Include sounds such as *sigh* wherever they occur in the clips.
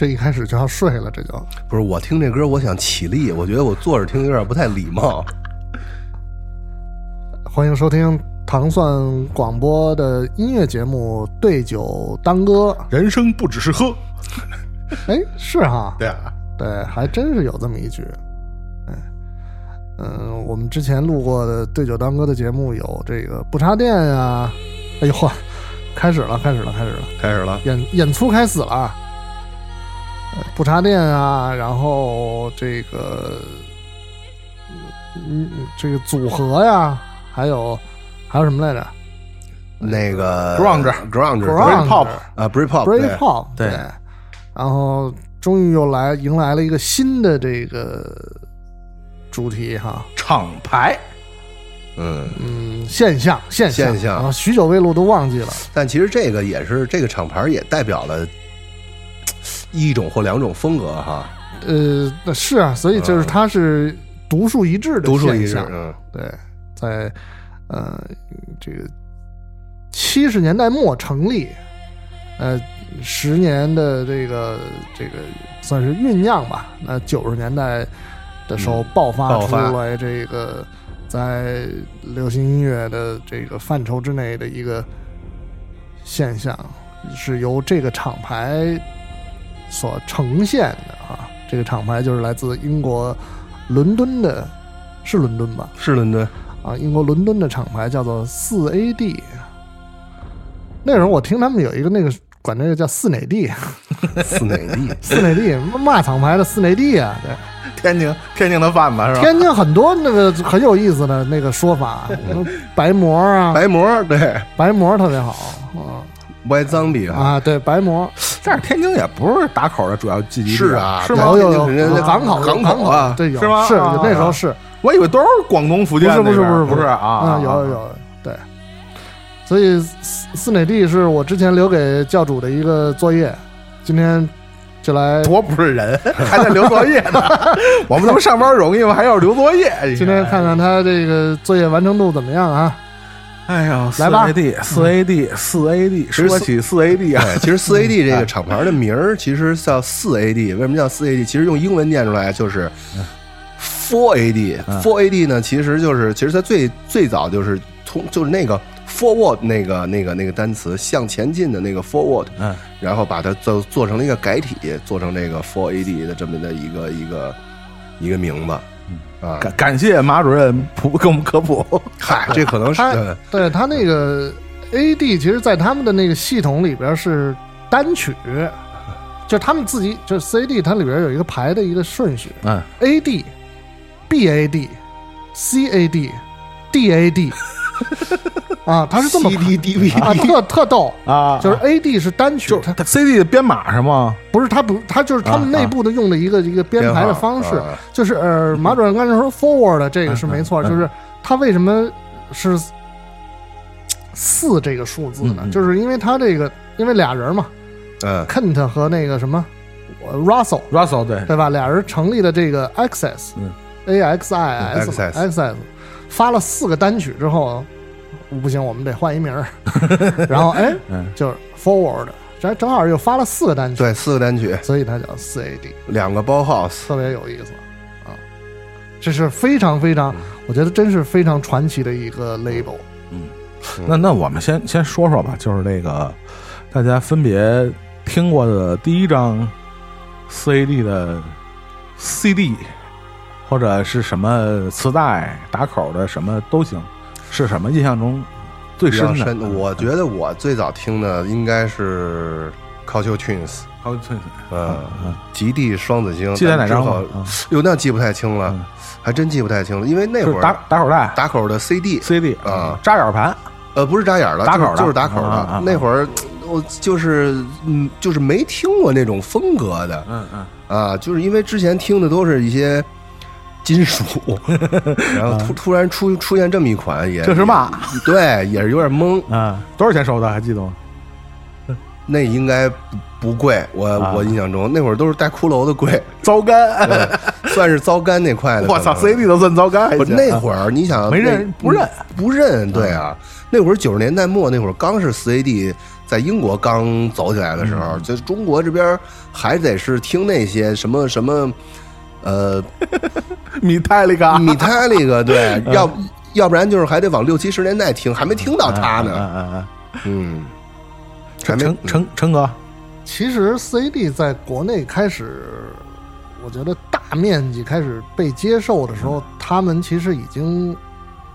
这一开始就要睡了，这就。不是我听这歌，我想起立，我觉得我坐着听有点不太礼貌。*laughs* 欢迎收听糖蒜广播的音乐节目《对酒当歌》。人生不只是喝，哎，是哈，对啊，对，还真是有这么一句。哎，嗯，我们之前录过的《对酒当歌》的节目有这个不插电呀，哎呦嚯，开始了，开始了，开始了，开始了，演演出开始了不插电啊，然后这个，嗯，这个组合呀，还有还有什么来着？那个 Grunge grunge？Grunge。Pop 啊，Britpop，Britpop，对。对，然后终于又来迎来了一个新的这个主题哈，厂牌。嗯，嗯，现象现象。现象。啊，许久未录都忘记了，但其实这个也是这个厂牌也代表了一种或两种风格哈，呃，那是啊，所以就是它是独树一帜的独树一帜对，在呃这个七十年代末成立，呃十年的这个这个算是酝酿吧。那九十年代的时候嗯爆发出来这个在流行音乐的这个范畴之内的一个现象，是由这个厂牌所呈现的啊。这个厂牌就是来自英国伦敦的，是伦敦吧？是伦敦，啊，英国伦敦的厂牌叫做四 AD。那时候我听他们有一个那个管那个叫四哪地，*laughs* 四哪地？四哪地嘛厂牌的四哪地啊？对，天津天津的贩子是吧？天津很多那个很有意思的那个说法，白膜啊，白膜对白膜特别好啊，White Zombie 哈，啊，对白膜但是天津也不是打口的主要聚集地是，啊，是吗？对有有有人家港口港港口啊，对有是吗啊是那时候是我以为都是广东福建那边，不是不是不是不是啊啊，有有有对，所以四四哪地是我之前留给教主的一个作业，今天就来多不是人，还在留作业呢。*laughs* 我们他妈上班容易吗？还要留作业？今天看看他这个作业完成度怎么样啊？哎呀，来吧。四 AD 四 AD 四 AD，实说起四 AD 啊，其实四 AD 这个厂牌的名儿其实叫四 AD，为什么叫四 AD？其实用英文念出来就是 four AD。嗯。four AD 呢，其实就是其实它最最早就是从就是那个 forward 那个那个那个单词向前进的那个 forward，嗯，然后把它做做成了一个改体，做成这个 four AD 的这么的一个一个一个名字啊。感感谢马主任普给我们科普。*laughs* 嗨，这可能是对他那个 AD，其实在他们的那个系统里边是单曲，就他们自己就是 CD，它里边有一个排的一个顺序嗯，，AD、BAD、CAD、DAD *laughs* 啊，它是这么 CD DVD 啊，特特逗。啊，就是 A D 是单曲，它就是 CD 的编码是吗？不是它不，它就是他们啊内部的用的一个一个编排的方式就是呃，马主任刚才说 forward 这个是没错，就是它为什么是四这个数字呢就是因为它这个因为俩人嘛嗯，Kent 和那个什么呃 Russell Russell 对，对吧？俩人成立了这个 Access 嗯。A X I S Access 发了四个单曲之后，不行，我们得换一名儿，*laughs* 然后哎，嗯。就是 Forward，这正好又发了四个单曲，对，四个单曲，所以它叫四 AD，两个包 house，特别有意思啊。这是非常非常，我觉得真是非常传奇的一个 label。嗯。那那我们先先说说吧，就是这个大家分别听过的第一张四 AD 的 CD，或者是什么磁带打口的什么都行，是什么印象中最深的？深。我觉得我最早听的应该是 Culture Twins，好，对嗯嗯，极地双子星。记得哪张之后哟，那记不太清了嗯，还真记不太清了，因为那会儿打打口袋打口的 CD，CD 啊扎眼盘，呃，不是扎眼儿的，打口的就是打口的。那会儿我就是嗯，就是没听过那种风格的嗯嗯，啊，就是因为之前听的都是一些。金属，*laughs* 然后突突然出出现这么一款，也这是嘛？对，也是有点懵。啊，多少钱收的？还记得吗？那应该不不贵，我啊。我印象中。那会儿都是带骷髅的贵，糟干，算是糟干那块的。*laughs* 我操可能，CD 都算糟干，那会儿，你想没认不认。不认，对啊，那会儿九十年代末那会儿刚是 CAD 在英国刚走起来的时候，嗯。就中国这边还得是听那些什么什么，呃，米泰利嘎，米泰利个，对，嗯。要要不然就是还得往六七十年代听，还没听到他呢，嗯嗯嗯嗯，还陈没陈陈陈哥，其实 CAD 在国内开始，我觉得大面积开始被接受的时候，他们其实已经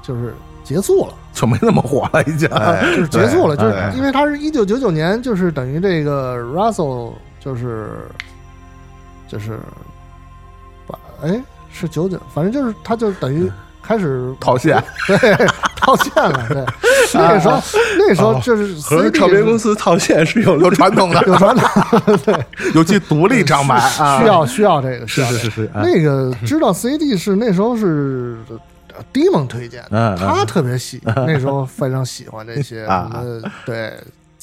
就是结束了，就没那么火了，已经。哎 *laughs* 就是结束了，就是因为他是一九九九年，就是等于这个 Russell 就是就是把哎是九九，反正就是他就等于开始套现，对 *laughs* 套现了，对，那个时候那时候就是和唱片公司套现是有 *laughs* 有传统的，有传统，*laughs* 对，尤其独立张牌啊，需要需要这个，是是是是，哎那个知道 CD 是那时候是呃 Demon 推荐的，他特别喜，那时候非常喜欢这些对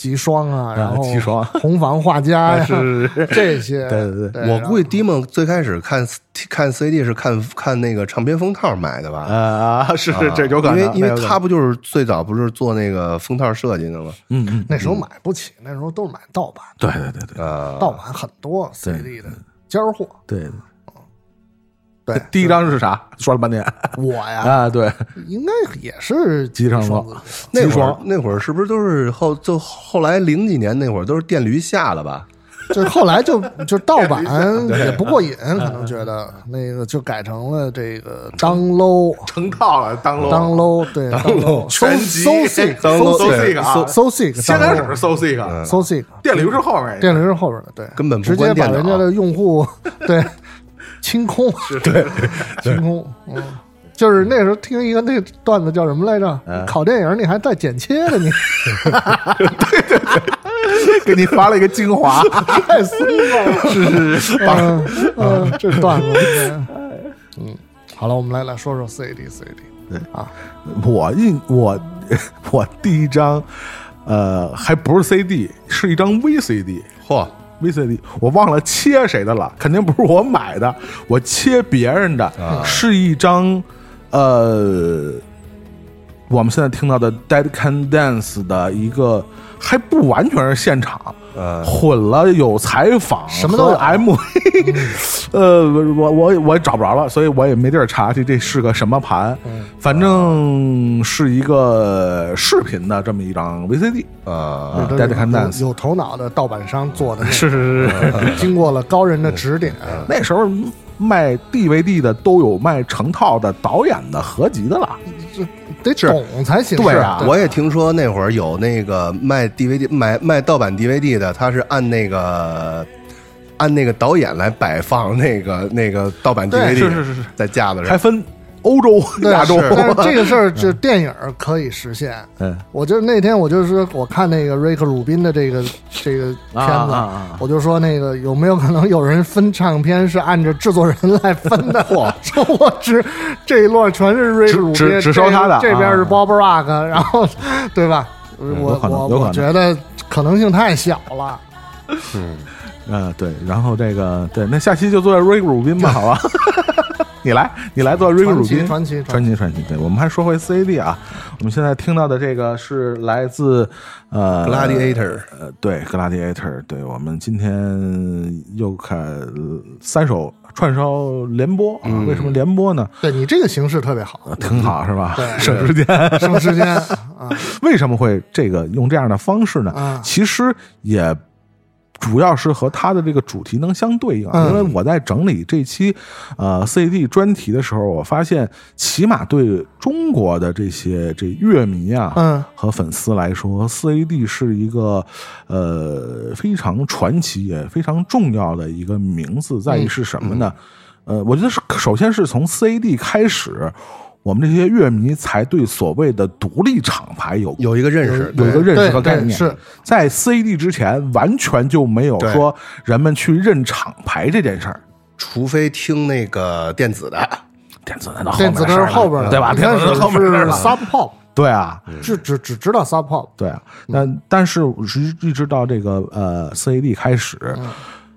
极霜啊，然后极霜。*laughs* 红房画家呀，是是是。*laughs* 这些，对对对。我估计 Dimon 最开始看看 CD 是看看那个唱片封套买的吧？呃啊，是啊这有可能，因为因为他不就是最早不是做那个封套设计的吗？嗯嗯，那时候买不起，那时候都是买盗版，对对对对。啊，盗版很多 CD 的尖儿货。对。对，第一张是啥？*laughs* 说了半天我呀，*laughs* 啊，对，应该也是机上双说子那会儿那会儿是不是都是后就后来零几年那会儿都是电驴下了吧？*laughs* 就是后来就就盗版也不过瘾，可能觉得那个就改成了这个当 low 成套了，当楼当 low 对当 low 全集 so sick 当 so low，so sick sick 啊 so sick 先开始是 so sick，so sick 电驴是后面，电驴是后边的，对，根本不直接把人家的用户对清空，对清空，嗯。就是那时候听一个那段子叫什么来着？嗯考电影你还带剪切的，你对对对给你发了一个精华，*laughs* 太孙子了。是是是，嗯嗯，这段子。嗯，好了，我们来来说说 CAD。对啊，我印我 *laughs* 我第一张，呃，还不是 CD，是一张 VCD。嚯，VCD，我忘了切谁的了，肯定不是我买的，我切别人的，是一张呃，我们现在听到的《Dead Can Dance》的一个，还不完全是现场，呃，混了有采访，什么都有 MV，*laughs* 呃，我我我也找不着了，所以我也没地儿查去这是个什么盘，反正是一个视频的这么一张 VCD 啊，啊这都是，Dead Can 有 Dance，有头脑的盗版商做的那个，*laughs* 是是是是。经过了高人的指点。那时候卖 DVD 的都有卖成套的导演的合集的了，得懂才行。对啊我也听说那会儿有那个卖 DVD 卖卖盗版 DVD 的，他是按那个按那个导演来摆放那个那个盗版 DVD，是是是是在架子上。还分欧洲、对亚洲。但是 *laughs* 这个事儿，就电影可以实现。嗯，我就那天我就是我看那个瑞克鲁宾的这个这个片啊子，我就说那个有没有可能有人分唱片是按照制作人来分的？*laughs* 嚯，*laughs* 说我只这一摞全是瑞克鲁宾，只只只收他的这这边是啊 Bob Rock，然后对吧？我我我觉得可能性太小了。嗯，对，然后这个对，那下期就做瑞克鲁宾吧，好吧？*laughs* 你来，你来做瑞克鲁宾，传奇传奇传奇，传奇。对，我们还说回 CAD 啊，我们现在听到的这个是来自呃 Gladiator 呃，对，Gladiator，对我们今天又看呃三首串烧联播啊，为什么联播呢？对你这个形式特别好，呃挺好是吧？对 *laughs* 省时间。省时间 *laughs* 啊。为什么会这个用这样的方式呢？啊其实也主要是和它的这个主题能相对应因为我在整理这期呃 CAD 专题的时候，我发现起码对中国的这些这乐迷啊，嗯和粉丝来说，CAD 是一个呃非常传奇也非常重要的一个名字，在于是什么呢？呃，我觉得是首先是从 CAD 开始。我们这些乐迷才对所谓的独立厂牌有有一个认识，有一个认识和概念。是。在 CD 之前，完全就没有说人们去认厂牌这件事儿。除非听那个电子的，电子的到后电子的是后边的，对吧？电子的后面的是了 Sub Pop，对啊，只只只知道 Sub Pop，对啊，那但是一一直到这个呃 CAD 开始，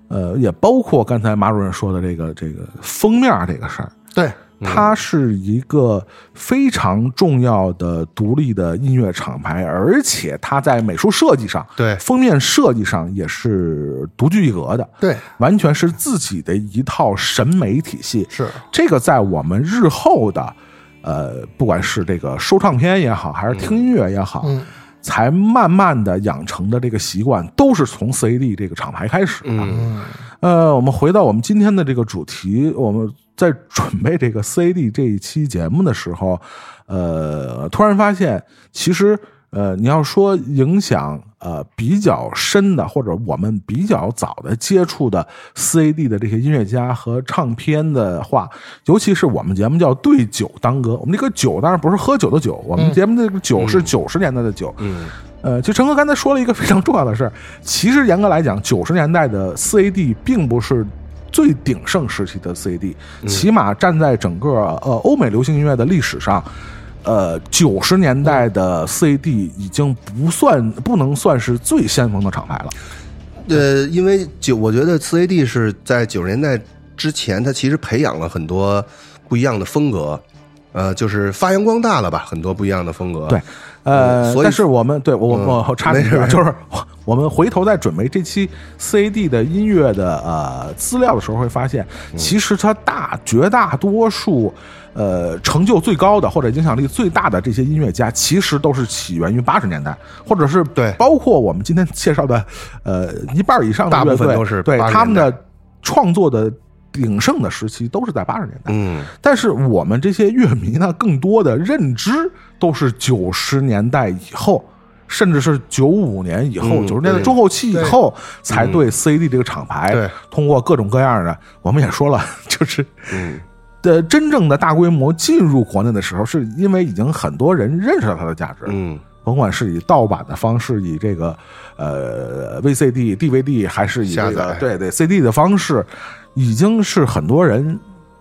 呃，也包括刚才马主任说的这个这个封面这个事儿，对，它是一个非常重要的独立的音乐厂牌，而且它在美术设计上，对。封面设计上也是独具一格的，对，完全是自己的一套审美体系。是。这个在我们日后的，呃，不管是这个收唱片也好，还是听音乐也好，嗯。才慢慢的养成的这个习惯，都是从 CAD 这个厂牌开始的。嗯。呃，我们回到我们今天的这个主题，我们在准备这个 CAD 这一期节目的时候，呃，突然发现，其实呃，你要说影响呃比较深的，或者我们比较早的接触的 CAD 的这些音乐家和唱片的话，尤其是我们节目叫对酒当歌，我们这个酒当然不是喝酒的酒，我们节目这个酒是九十年代的酒，嗯。呃，就陈哥刚才说了一个非常重要的事儿，其实严格来讲，九十年代的 CAD 并不是最鼎盛时期的 CAD，、起码站在整个呃欧美流行音乐的历史上，呃，九十年代的 CAD 已经不算不能算是最先锋的厂牌了。呃，因为九，我觉得 CAD 是在九十年代之前，它其实培养了很多不一样的风格，呃，就是发扬光大了吧，很多不一样的风格。对，呃，所以但是我们对我嗯我我插一句啊，就是我我们回头在准备这期 CAD 的音乐的呃资料的时候，会发现，嗯。其实它大绝大多数呃成就最高的或者影响力最大的这些音乐家，其实都是起源于八十年代，或者是对。包括我们今天介绍的呃一半以上的大部分都是对80他们的创作的鼎盛的时期都是在八十年代。嗯，但是我们这些乐迷呢，更多的认知都是九十年代以后，甚至是九五年以后，嗯九十、年代中后期以后，才对 CD 这个厂牌，对。通过各种各样的，我们也说了，*laughs* 就是嗯。的真正的大规模进入国内的时候，是因为已经很多人认识到它的价值，嗯。甭管是以盗版的方式，以这个呃 VCD、DVD，还是以这个对对 CD 的方式，已经是很多人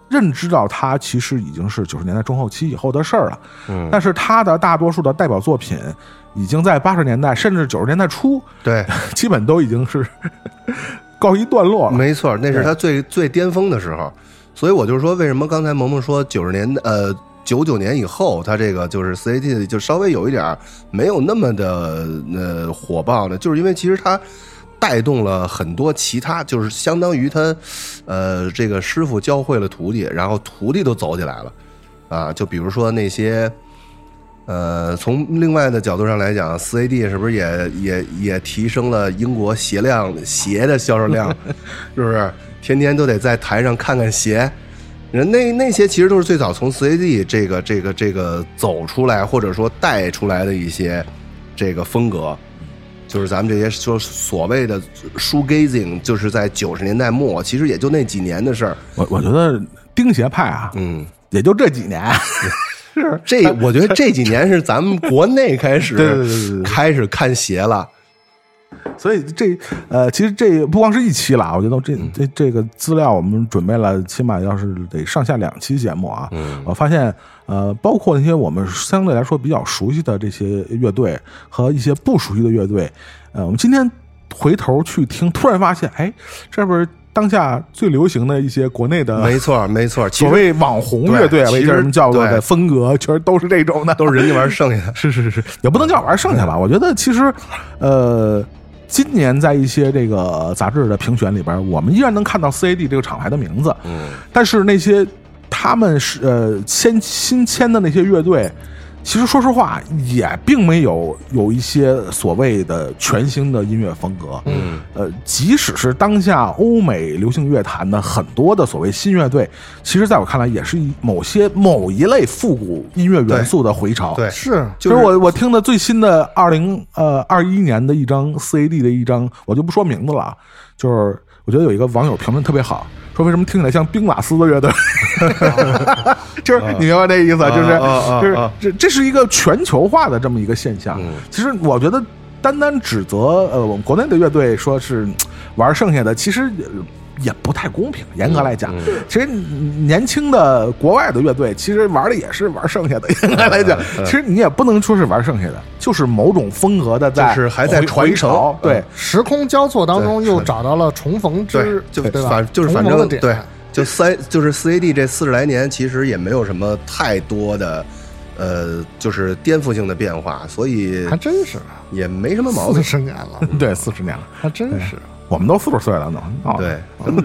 认知到他其实已经是九十年代中后期以后的事儿了。嗯，但是他的大多数的代表作品，已经在八十年代甚至九十年代初，对，*laughs* 基本都已经是告一段落了。没错，那是他最最巅峰的时候。所以我就说，为什么刚才萌萌说九十年代呃九九年以后，他这个就是 CAT 就稍微有一点儿没有那么的呃火爆呢？就是因为其实他带动了很多其他，就是相当于他呃这个师傅教会了徒弟，然后徒弟都走起来了啊。就比如说那些。呃，从另外的角度上来讲，4AD 是不是也也也提升了英国鞋量鞋的销售量？*laughs* 是不是？天天都得在台上看看鞋。人那那些其实都是最早从四 A D 这个这个这个走出来，或者说带出来的一些这个风格，就是咱们这些说所谓的 shoegazing，就是在九十年代末，其实也就那几年的事儿。我我觉得钉鞋派啊，嗯，也就这几年。*laughs* 是这我觉得这几年是咱们国内开始 *laughs* 开始看鞋了。所以这呃，其实这不光是一期了啊，我觉得这这这个资料我们准备了，起码要是得上下两期节目啊。嗯我发现呃，包括那些我们相对来说比较熟悉的这些乐队和一些不熟悉的乐队，呃，我们今天回头去听，突然发现，哎，这不是当下最流行的一些国内的没错，没错。*laughs* 其所谓网红乐队，为什么叫做的风格，其实都是这种的，都是人家玩剩下的。*laughs* 是是是是，也不能叫玩剩下吧。我觉得其实，呃，今年在一些这个杂志的评选里边，我们依然能看到 CAD 这个厂牌的名字，嗯，但是那些他们是呃先新签的那些乐队。其实说实话，也并没有有一些所谓的全新的音乐风格。嗯，呃，即使是当下欧美流行乐坛的很多的所谓新乐队，其实在我看来，也是一某些某一类复古音乐元素的回潮。对，是就是我我听的最新的二零呃二一年的一张 CAD 的一张，我就不说名字了啊，就是我觉得有一个网友评论特别好，说为什么听起来像兵马司的乐队，*laughs* 就是你明白这意思，就是就是啊这这是一个全球化的这么一个现象。嗯。其实我觉得单单指责呃我们国内的乐队说是嗯玩剩下的，其实呃也不太公平。严格来讲，嗯其实年轻的国外的乐队，其实玩的也是玩剩下的。*laughs* 严格来讲，嗯其实你也不能说是玩剩下的，就是某种风格的在就是还在传承对，时空交错当中又找到了重逢对之，，就对吧？反就是反重逢的点正对，就三就是四 AD 这四十来年，其实也没有什么太多的，呃，就是颠覆性的变化，所以还真是也没什么毛四病。十年了，*laughs* 对，四十年了，还真是。我们都四十岁了呢。对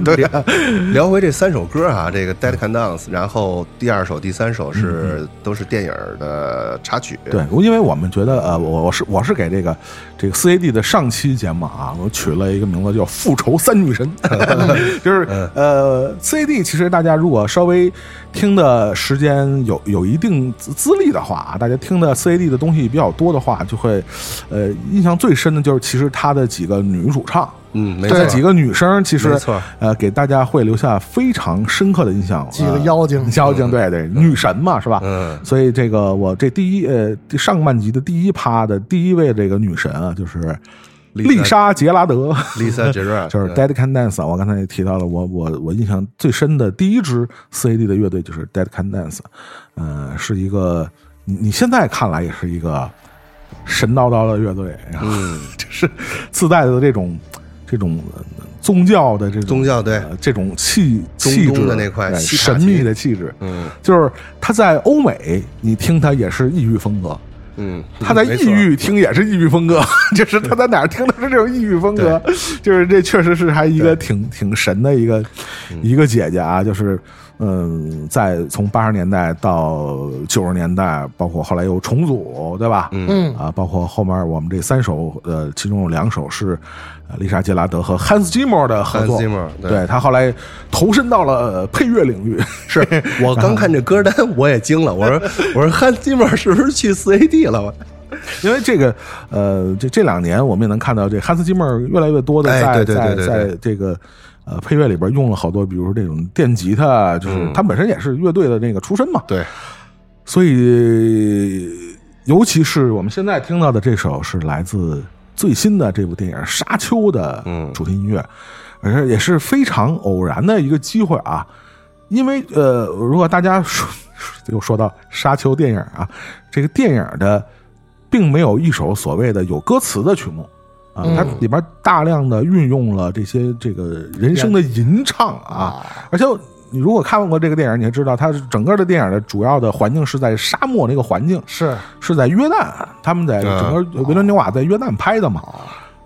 对，对，*laughs* 聊回这三首歌啊，这个《Dead Can Dance》，然后第二首、第三首是都是电影的插曲。对，因为我们觉得，呃，我我是我是给这个这个 CAD 的上期节目啊，我取了一个名字叫“复仇三女神”，*laughs* *laughs* 就是呃，CAD 其实大家如果稍微听的时间有有一定资资历的话啊，大家听的 CAD 的东西比较多的话，就会呃印象最深的就是其实他的几个女主唱。嗯，没错，这几个女生其实没错呃，给大家会留下非常深刻的印象。几个呃妖精妖精，对对，女神嘛，是吧？嗯所以这个我这第一呃上半集的第一趴的第一位这个女神啊，就是丽莎杰拉德，Lisa *laughs* Gerrard 就是 Dead Can Dance 啊。我刚才也提到了，我我我印象最深的第一支 CAD 的乐队就是 Dead Can Dance，呃，是一个你你现在看来也是一个神叨叨的乐队，然后嗯，*laughs* 就是自带的这种这种呃宗教的这种宗教对。呃这种气中气质的那块神秘的气质，嗯。就是他在欧美你听他也是异域风格。嗯，他在异域听也是异域风格，*laughs* 就是他在哪儿听都是这种异域风格，就是这确实是还一个挺挺神的一个一个姐姐啊，就是嗯，在从八十年代到九十年代，包括后来又重组，对吧？嗯啊，包括后面我们这三首，呃，其中有两首是呃丽莎杰拉德和汉斯季默的合作 Hans Zimmer，对对他后来投身到了呃配乐领域，是我刚看这歌单，我也惊了。我说我说汉斯基默是不是去四 AD 了？我 *laughs* 因为这个，呃，这这两年我们也能看到，这汉斯季默越来越多的哎在、对对对对在在这个呃配乐里边用了好多，比如说这种电吉他，就是嗯。他本身也是乐队的那个出身嘛，对，所以尤其是我们现在听到的这首是来自最新的这部电影《沙丘》的嗯。主题音乐，而且也是非常偶然的一个机会啊，因为呃，如果大家说 *laughs* 又说到《沙丘》电影啊，这个电影的并没有一首所谓的有歌词的曲目。它里边大量的运用了这些这个人声的吟唱啊，而且你如果看过这个电影，你会知道，它整个的电影的主要的环境是在沙漠那个环境，是。是在约旦，他们在整个维伦纽瓦在约旦拍的嘛。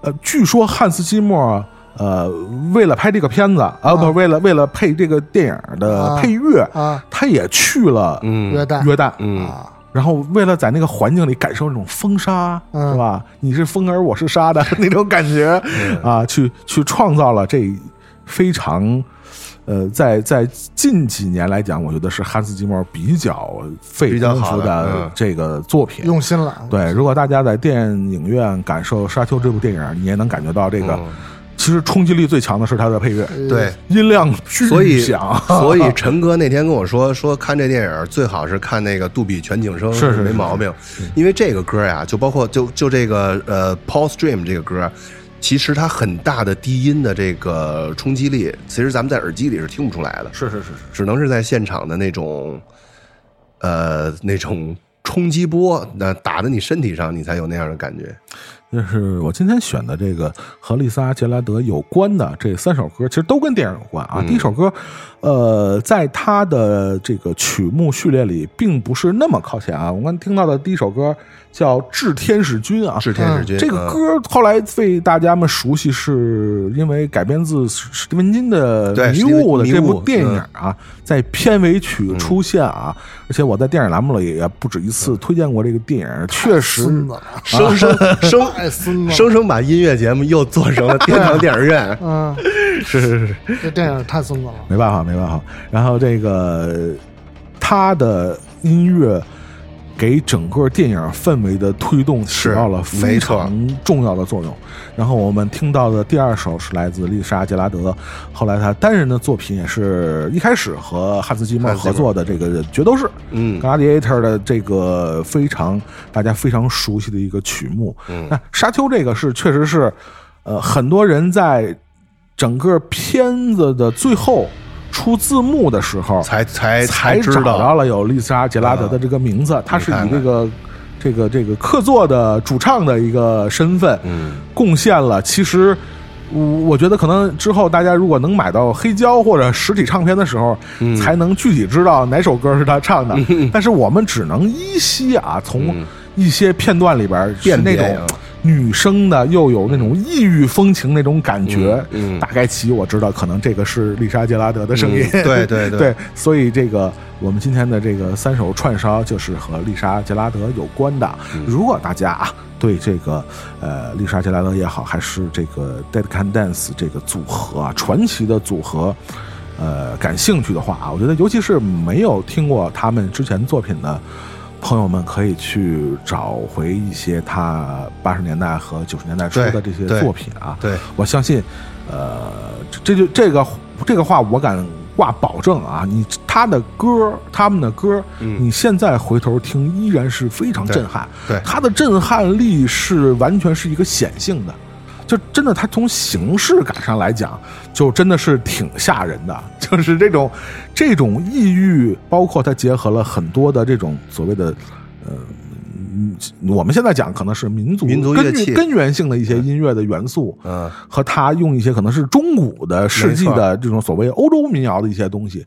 呃，据说汉斯季默呃为了拍这个片子啊，不，为了为了配这个电影的啊。配乐，啊，他也去了嗯。约旦。约旦，嗯。啊，然后为了在那个环境里感受那种风沙，嗯是吧？你是风儿，我是沙的 *laughs* 那种感觉啊，去去创造了这非常。呃，在在近几年来讲，我觉得是汉斯季默比较费功夫的嗯这个作品。用心了。对，如果大家在电影院感受《沙丘》这部电影，你也能感觉到这个，嗯其实冲击力最强的是它的配乐，呃对，音量巨所以响。*laughs* 所以陈哥那天跟我说，说看这电影最好是看那个杜比全景声，是是是没毛病。因为这个歌呀，就包括就就这个呃 Paul Stream 这个歌，其实它很大的低音的这个冲击力，其实咱们在耳机里是听不出来的，是是是是，只能是在现场的那种呃那种冲击波，那打在你身体上，你才有那样的感觉。就是我今天选的这个和丽莎杰拉德有关的这三首歌，其实都跟电影有关啊。嗯第一首歌，呃，在他的这个曲目序列里，并不是那么靠前啊。我们听到的第一首歌叫《致天使君》啊，致天使君，这个嗯歌后来被大家们熟悉，是因为改编自史蒂文金的《迷雾》的这部电影啊，在片尾曲出现啊，而且我在电影栏目里也不止一次推荐过这个电影，确实生生 *laughs* 生太孙子。生生把音乐节目又做成了天堂电影院。*laughs* 嗯，是是是，这电影太孙子了。没办法没办法。然后这个他的音乐。给整个电影氛围的推动起到了非常重要的作用。然后我们听到的第二首是来自丽莎杰拉德，后来他单人的作品也是一开始和汉斯季默汉斯季默合作的这个《决斗士》嗯 Gladiator 的这个非常大家非常熟悉的一个曲目。嗯那沙丘这个是确实是，呃，很多人在整个片子的最后出字幕的时候，才才才找知道。到了有丽莎·杰拉德的这个名字，他是以这个这个这个客座的主唱的一个身份，嗯，贡献了。其实我我觉得可能之后大家如果能买到黑胶或者实体唱片的时候，嗯。才能具体知道哪首歌是他唱的。但是我们只能依稀啊，从嗯。一些片段里边是那种女生的，又有那种异域风情那种感觉。嗯嗯大概其我知道，可能这个是丽莎·杰拉德的声音。嗯对对对 *laughs* 对，所以这个我们今天的这个三首串烧就是和丽莎·杰拉德有关的。嗯如果大家啊对这个呃丽莎·杰拉德也好，还是这个 Dead Can Dance 这个组合啊传奇的组合，呃感兴趣的话啊，我觉得尤其是没有听过他们之前作品的。朋友们可以去找回一些他八十年代和九十年代初的这些作品啊，对，我相信，呃，这这就这个这个话我敢挂保证啊！你他的歌，他们的歌，嗯你现在回头听依然是非常震撼。对他的震撼力是完全是一个显性的，就真的它从形式感上来讲，就真的是挺吓人的。*laughs* 就是这种这种抑郁，包括它结合了很多的这种所谓的。呃，嗯我们现在讲可能是民族民族根根源性的一些音乐的元素，嗯和他用一些可能是中古的世纪的这种所谓欧洲民谣的一些东西，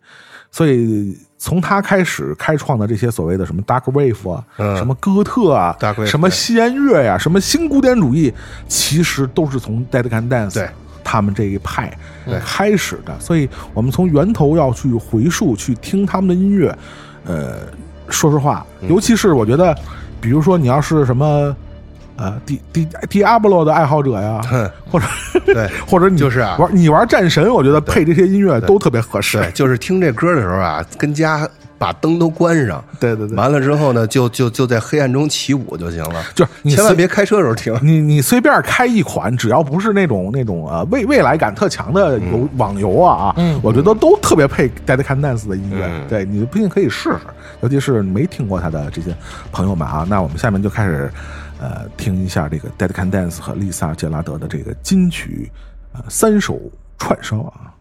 所以从他开始开创的这些所谓的什么 dark wave 啊，嗯什么哥特啊 wave，什么西安乐呀、什么新古典主义，其实都是从 Dead Can Dance 对他们这一派开始的，所以我们从源头要去回溯去听他们的音乐，呃，说实话，嗯尤其是我觉得，比如说你要是什么。呃，迪迪迪阿波罗的爱好者呀，哼或者对 *laughs* 或者你就是啊玩你玩战神，我觉得配这些音乐都特别合适。对，就是听这歌的时候啊，跟家把灯都关上，对对对，完了之后呢，就就就在黑暗中起舞就行了，就是你千万别开车的时候听。你你随便开一款，只要不是那种那种呃未未来感特强的游、网游啊，嗯我觉得都特别配 Dead Can Dance 的音乐。嗯对你不信可以试试，尤其是没听过他的这些朋友们啊。那我们下面就开始呃听一下这个 Dead Can Dance 和丽萨杰拉德的这个金曲呃三首串烧啊。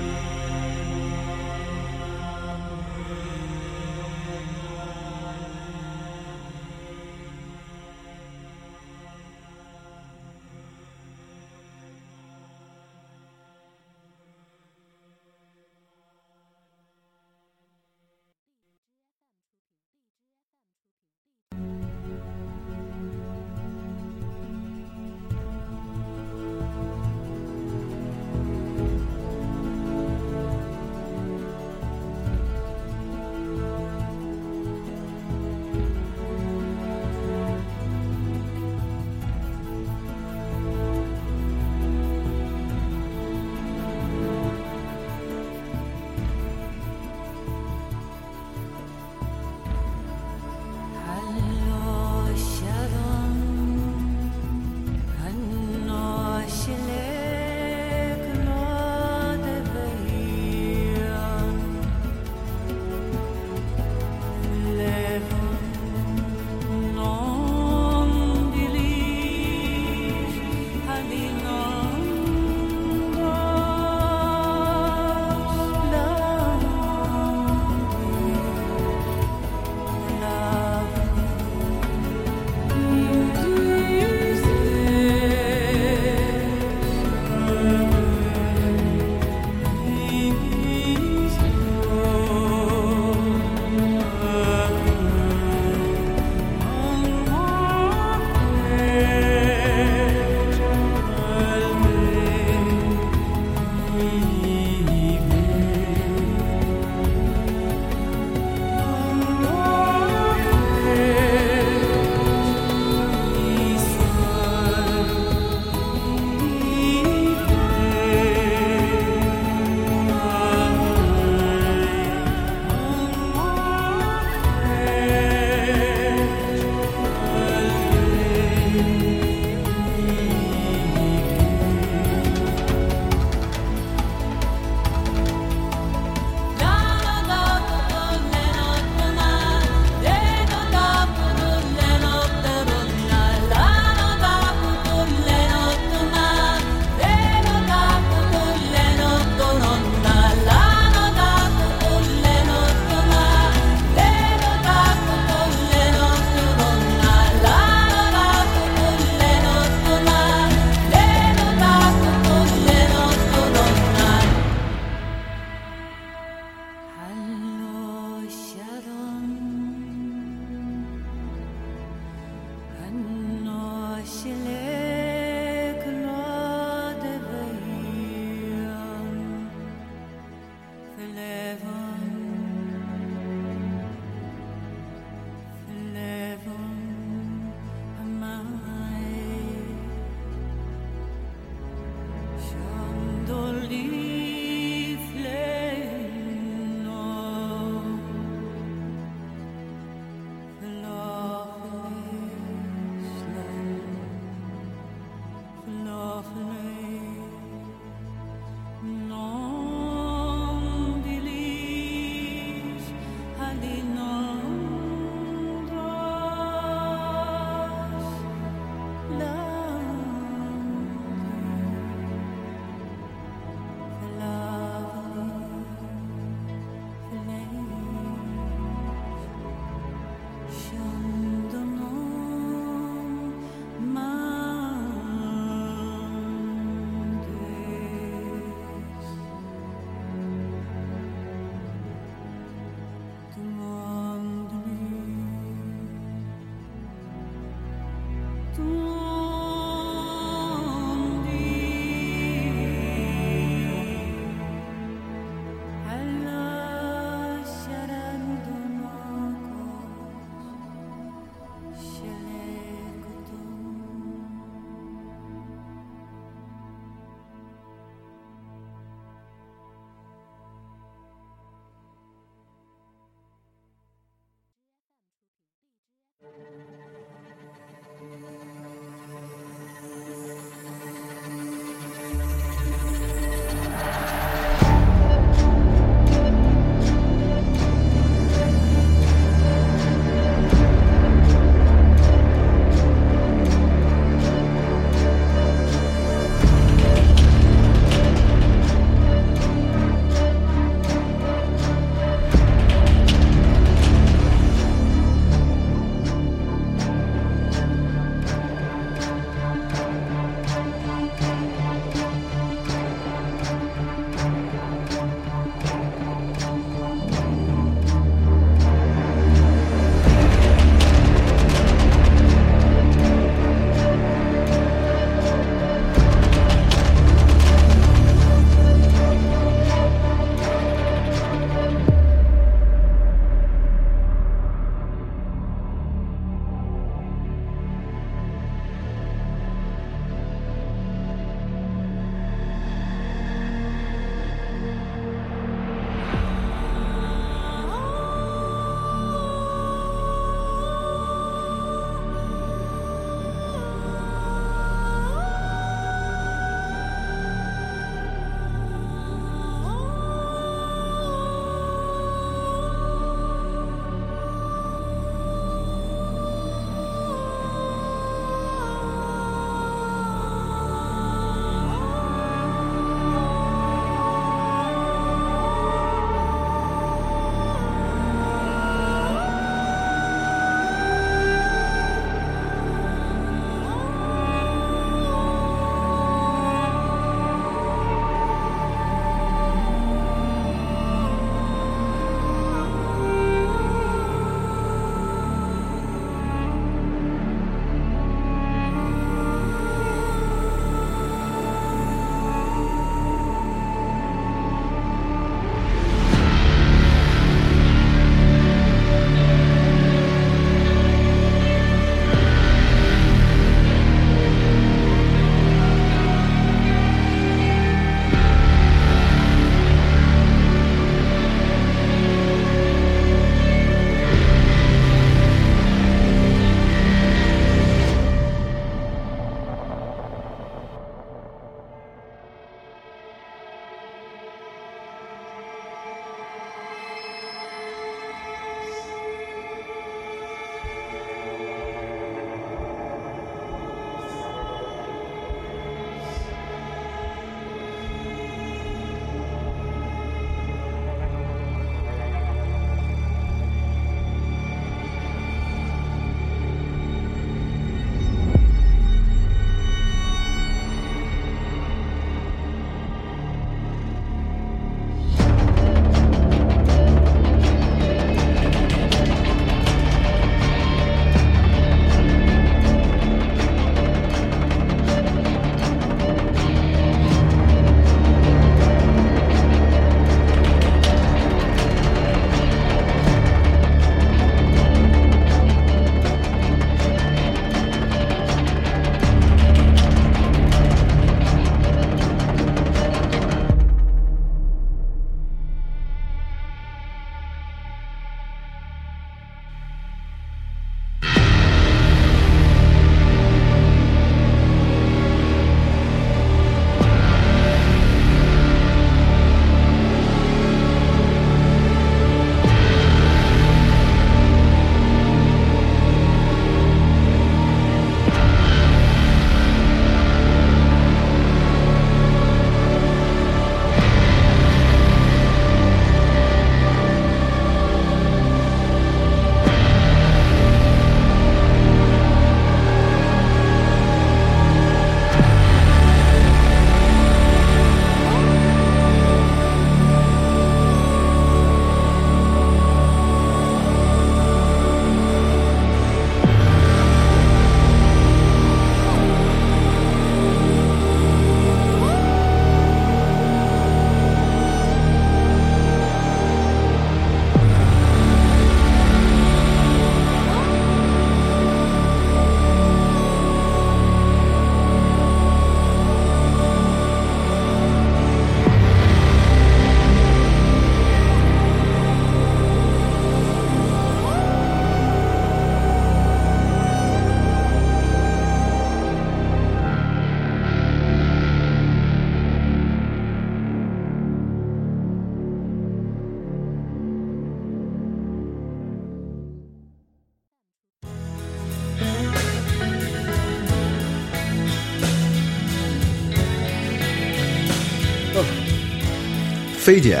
菲姐，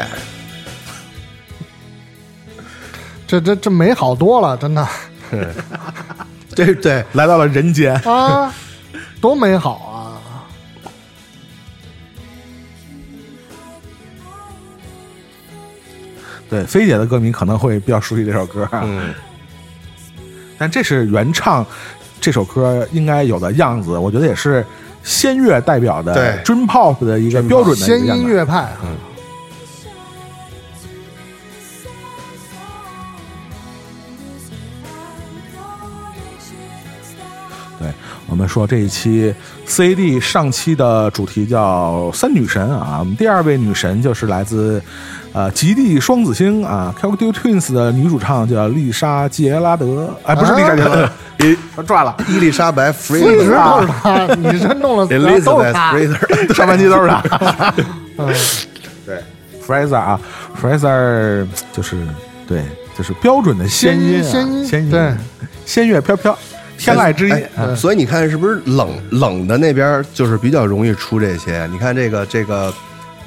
*laughs* 这这这美好多了，真的 *laughs* 对对，来到了人间。啊，多美好啊！对，菲姐的歌迷可能会比较熟悉这首歌，啊嗯，但这是原唱这首歌应该有的样子，我觉得也是仙乐代表的对 Dream Pop 的一个标准的一先个样子。音乐派啊，对们说这一期 CAD 上期的主题叫三女神啊，我们第二位女神就是来自呃极地双子星啊 c a l c u t Twins 的女主唱叫丽莎杰拉德，哎，不是丽莎杰拉德，*laughs* 我赚了，伊丽莎白·弗一瑞德直都是她，你真弄了 *laughs* 都是，Elizabeth。Fraser，*laughs* 上半期都是她。嗯，对，Fraser 啊，Fraser 就是对，就是标准的仙音、啊，仙音。仙音，对，仙乐飘飘，天籁之音。所以你看，是不是冷冷的那边就是比较容易出这些？你看这个这个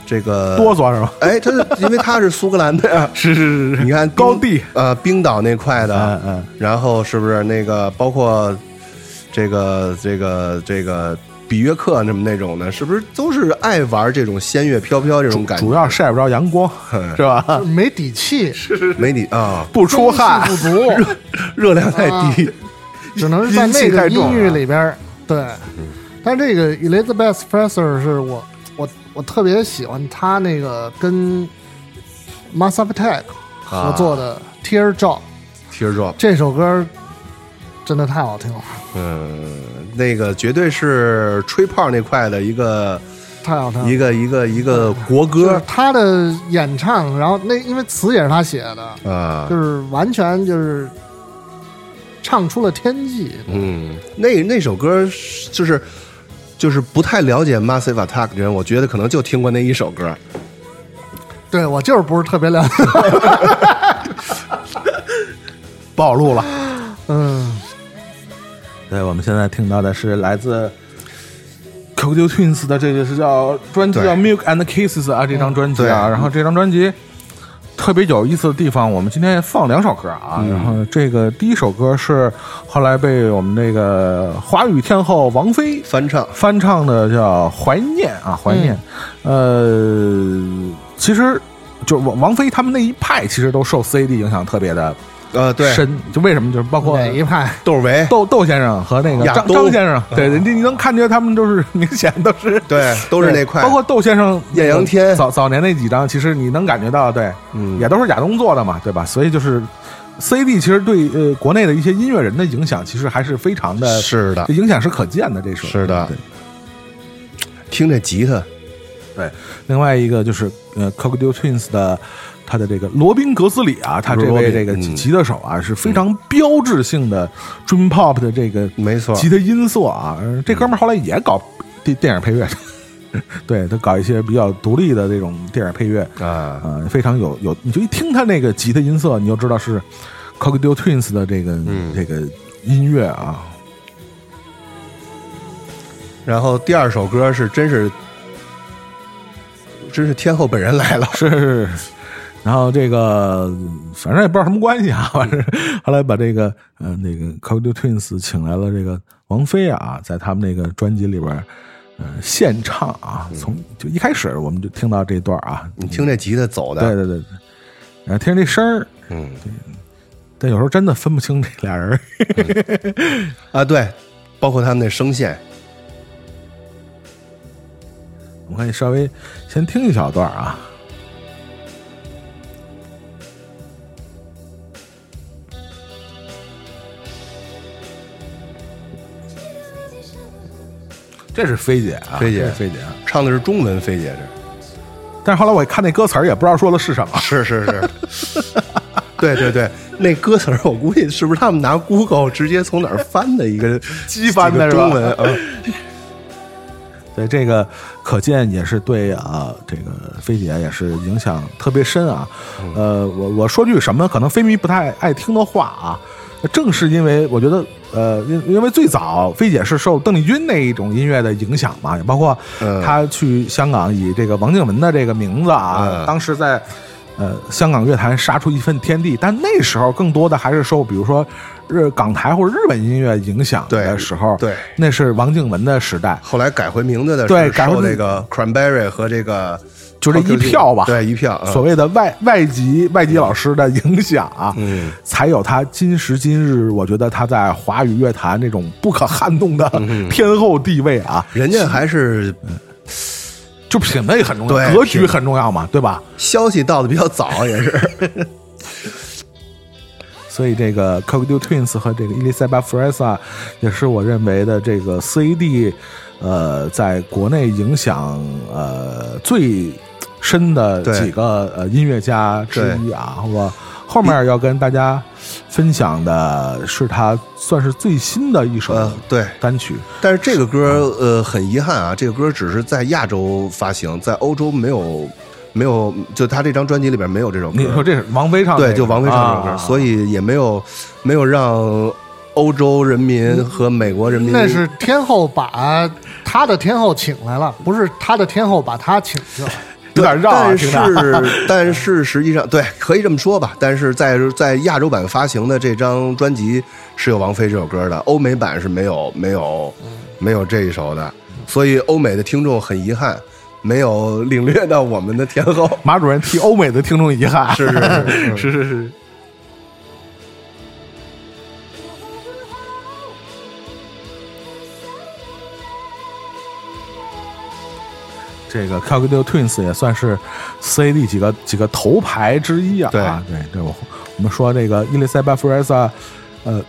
这个哆嗦是吧？哎，它是因为它是苏格兰的 *laughs* 呀。是是是是，你看高地，呃，冰岛那块的，嗯嗯，然后是不是那个包括这个这个这个比约克那么那种的，是不是都是爱玩这种仙乐飘飘这种感觉？主要晒不着阳光，嗯是吧？没底气，是没底啊，不出汗，不足，*laughs* 热量太低。只能是在那个音域里边儿。对，但这个 Elizabeth Fraser 是我我我特别喜欢他那个跟 Massive Attack 合作的 Teardrop、Teardrop，这首歌，真的太好听了，嗯，那个绝对是吹泡那块的一个太好听了。一个一个一个国就是歌他的演唱，然后那因为词也是他写的，啊就，是完全就是唱出了天际。嗯，那那首歌就是就是不太了解 Massive Attack 的人，我觉得可能就听过那一首歌。对我就是不是特别了解，*laughs* 暴露了。嗯，对，我们现在听到的是来自 QQ Twins 的这个是叫专辑叫《Milk and Kisses》啊，这张专辑啊，对然后这张专辑特别有意思的地方，我们今天放两首歌啊，然后这个第一首歌是后来被我们那个华语天后王菲翻唱，翻唱的叫《怀念》啊，怀念。呃，其实就王王菲他们那一派，其实都受 CD 影响特别的呃，对，深。就为什么？就是包括哪一派？窦唯，窦窦先生和那个张东张先生，对，人家你能看觉他们都是 *laughs* 明显都是对，都是那块，包括窦先生艳阳天早早年那几张，其实你能感觉到，对，嗯也都是亚东做的嘛，对吧？所以就是 CD 其实对呃国内的一些音乐人的影响，其实还是非常的，是的，影响是可见的。这首是的对听这吉他，对。另外一个就是呃 c o c k d o Twins 的。他的这个罗宾格斯里啊，他这位这个吉他手啊，是非常标志性的 Dream Pop 的这个没错，吉他音色啊，呃这哥们儿后来也搞电电影配乐，*laughs* 对他搞一些比较独立的这种电影配乐，啊，呃，非常有有，你就一听他那个吉他音色，你就知道是 c o c k a d i l Twins 的这个、嗯。这个音乐啊，然后第二首歌是真是，真是天后本人来了，是是是。然后这个反正也不知道什么关系啊，*laughs* 反正后来把这个呃那个 c o d o Twins 请来了这个王菲啊，在他们那个专辑里边。呃，现唱啊，从就一开始我们就听到这段啊，你听这吉他走的，对对对，然后听这声儿，嗯但有时候真的分不清这俩人儿。啊，对，包括他们那声线，我们可以稍微先听一小段啊。这是菲姐啊，菲姐这是菲姐啊。唱的是中文，菲姐这但是后来我一看那歌词儿，也不知道说的是什么。这是是是，*laughs* 对对对，那歌词儿我估计是不是他们拿 Google 直接从哪儿翻的一个 *laughs* 机翻的中文啊？*laughs* 对这个可见也是对啊，这个菲姐也是影响特别深啊。呃，我我说句什么可能菲迷不太爱听的话啊，正是因为我觉得，呃，因因为最早菲姐是受邓丽君那一种音乐的影响嘛，也包括嗯她去香港以这个王静雯的这个名字啊，嗯当时在呃香港乐坛杀出一份天地。但那时候更多的还是受比如说日港台或者日本音乐影响的时候，对那是王静雯的时代。后来改回名字的时候改回那个 Cranberry 和这个就这一票吧。对一票，啊所谓的外外籍外籍老师的影响啊，嗯。才有他今时今日，我觉得他在华语乐坛那种不可撼动的天后地位啊，人家还是就品味很重要，格局很重要嘛，对吧？消息到的比较早，也是。*laughs* 所以这个 Cocktail Twins 和这个伊丽莎白·弗莱萨，也是我认为的这个 CAD，呃，在国内影响呃最深的对几个呃音乐家之一啊。我后面要跟大家分享的是他算是最新的一首呃对。单曲，但是这个歌呃很遗憾啊，这个歌只是在亚洲发行，在欧洲没有没有，就他这张专辑里边没有这首歌。你说这是王菲唱的这对，就王菲唱这首歌，啊所以也没有没有让欧洲人民和美国人民那是天后把他的天后请来了，不是他的天后把他请去了。有点绕啊，但是 *laughs* 但是实际上对，可以这么说吧。但是在在亚洲版发行的这张专辑是有王菲这首歌的，欧美版是没有没有没有这一首的，所以欧美的听众很遗憾没有领略到我们的天后。马主任替欧美的听众遗憾，是是是是是是。*laughs* 这个 Cocktail Twins 也算是 CAD 几个几个头牌之一啊。对啊对对，我我们说这个伊丽莎白·弗莱萨，呃，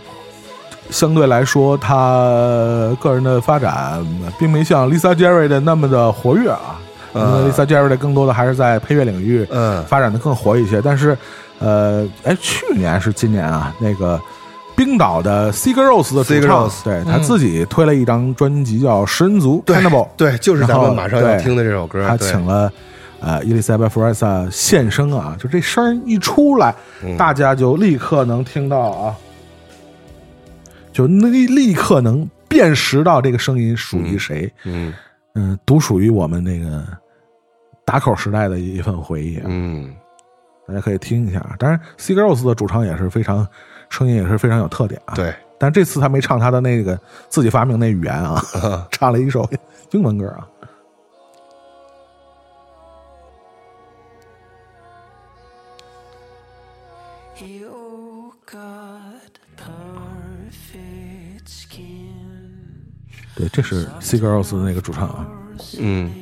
相对来说，她个人的发展并没像 Lisa Jerry 的那么的活跃啊。因为 Lisa Jerry 的更多的还是在配乐领域，嗯发展的更活一些。但是，呃，哎，去年是今年啊，那个冰岛的 Sigur Rós 的主 Sigur 唱 Rós，对他自己推了一张专辑叫《食人族》对 Cannibal，对，就是咱们马上要听的这首歌。他请了呃伊丽莎白·弗莱萨现声啊，就这声一出来，嗯大家就立刻能听到啊，就立立刻能辨识到这个声音属于谁。嗯嗯，独属于我们那个打口时代的一份回忆啊。嗯大家可以听一下。当然 s i g a r o s 的主唱也是非常声音也是非常有特点啊。，对，但这次他没唱他的那个自己发明那语言啊 *laughs* *laughs* 唱了一首英文歌啊。You got perfect skin. 对，这是 s i g a r o s 的那个主唱啊。嗯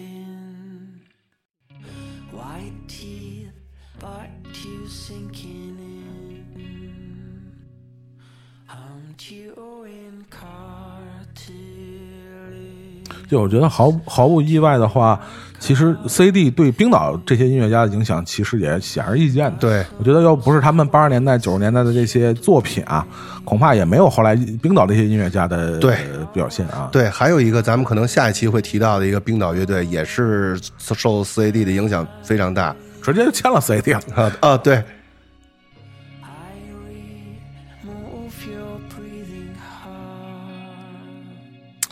就我觉得毫毫无意外的话，其实 CD 对冰岛这些音乐家的影响其实也显而易见的。对，我觉得要不是他们八十年代、九十年代的这些作品啊，恐怕也没有后来冰岛这些音乐家的表现啊。对，还有一个咱们可能下一期会提到的一个冰岛乐队，也是受 CAD 的影响非常大。直接就签了 CD 了。啊啊，对，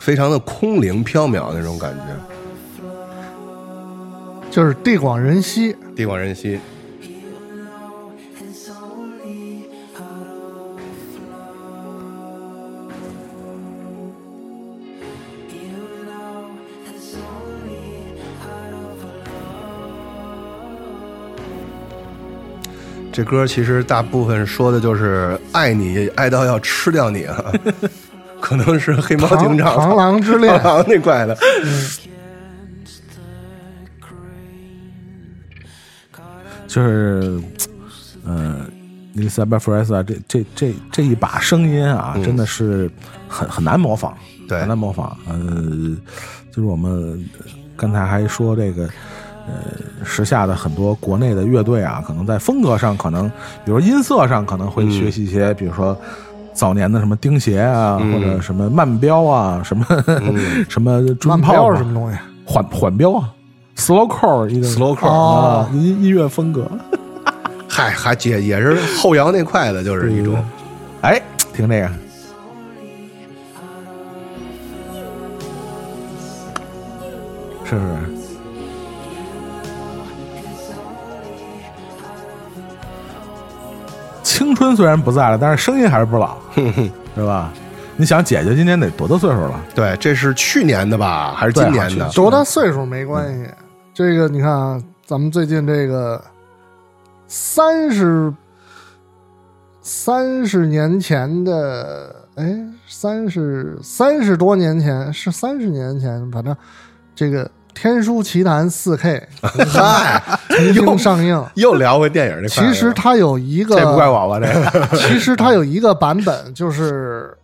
非常的空灵缥缈那种感觉，就是地广人稀，地广人稀。这歌其实大部分说的就是爱你，爱到要吃掉你啊，*laughs* 可能是黑猫警长螳螂之恋螳螂那块的。就是，呃，伊丽莎白·弗莱萨这这这这一把声音啊，真的是很很难模仿，对很难模仿。呃，就是我们刚才还说这个，呃，时下的很多国内的乐队啊，可能在风格上，可能比如音色上，可能会学习一些，比如说。早年的什么钉鞋啊，或者什么慢标啊，什么、*laughs* 什么慢砖炮、啊、标是什么东西？缓缓标啊，slow core 一个 slow core 哦啊，音音乐风格。*laughs* 嗨，还也也是后摇那块的，就是一种。哎，听这个，是不是？青春虽然不在了，但是声音还是不老，*laughs* 是吧？你想，姐姐今年得多大岁数了？对，这是去年的吧，还是今年的？多大岁数没关系。这个你看啊，咱们最近这个三十三十年前的，哎，三十三十多年前是三十年前，反正这个《天书奇谭》四 K 嗨，*laughs* 重新上映。*laughs* 又聊回电影这块儿。其实它有一个，这不怪我吧？这个 *laughs* 其实它有一个版本，就是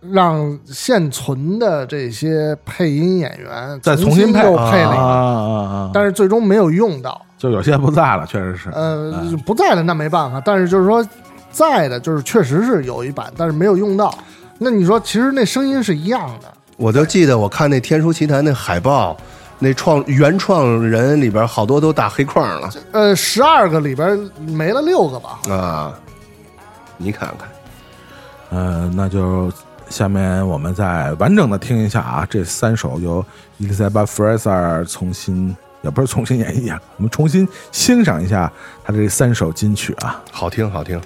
让现存的这些配音演员再重新配又配了一个！但是最终没有用到。就有些不在了，确实是。呃，不在了那没办法，但是就是说在的，就是确实是有一版，但是没有用到。那你说，其实那声音是一样的，我就记得我看那《天书奇谭》那海报，那创原创人里边好多都打黑框了呃，十二个里边没了六个吧？啊！你看看，呃，那就下面我们再完整的听一下啊，这三首由伊丽莎白·弗莱塞尔重新，也不是重新演绎啊，我们重新欣赏一下他这三首金曲啊。好听好听。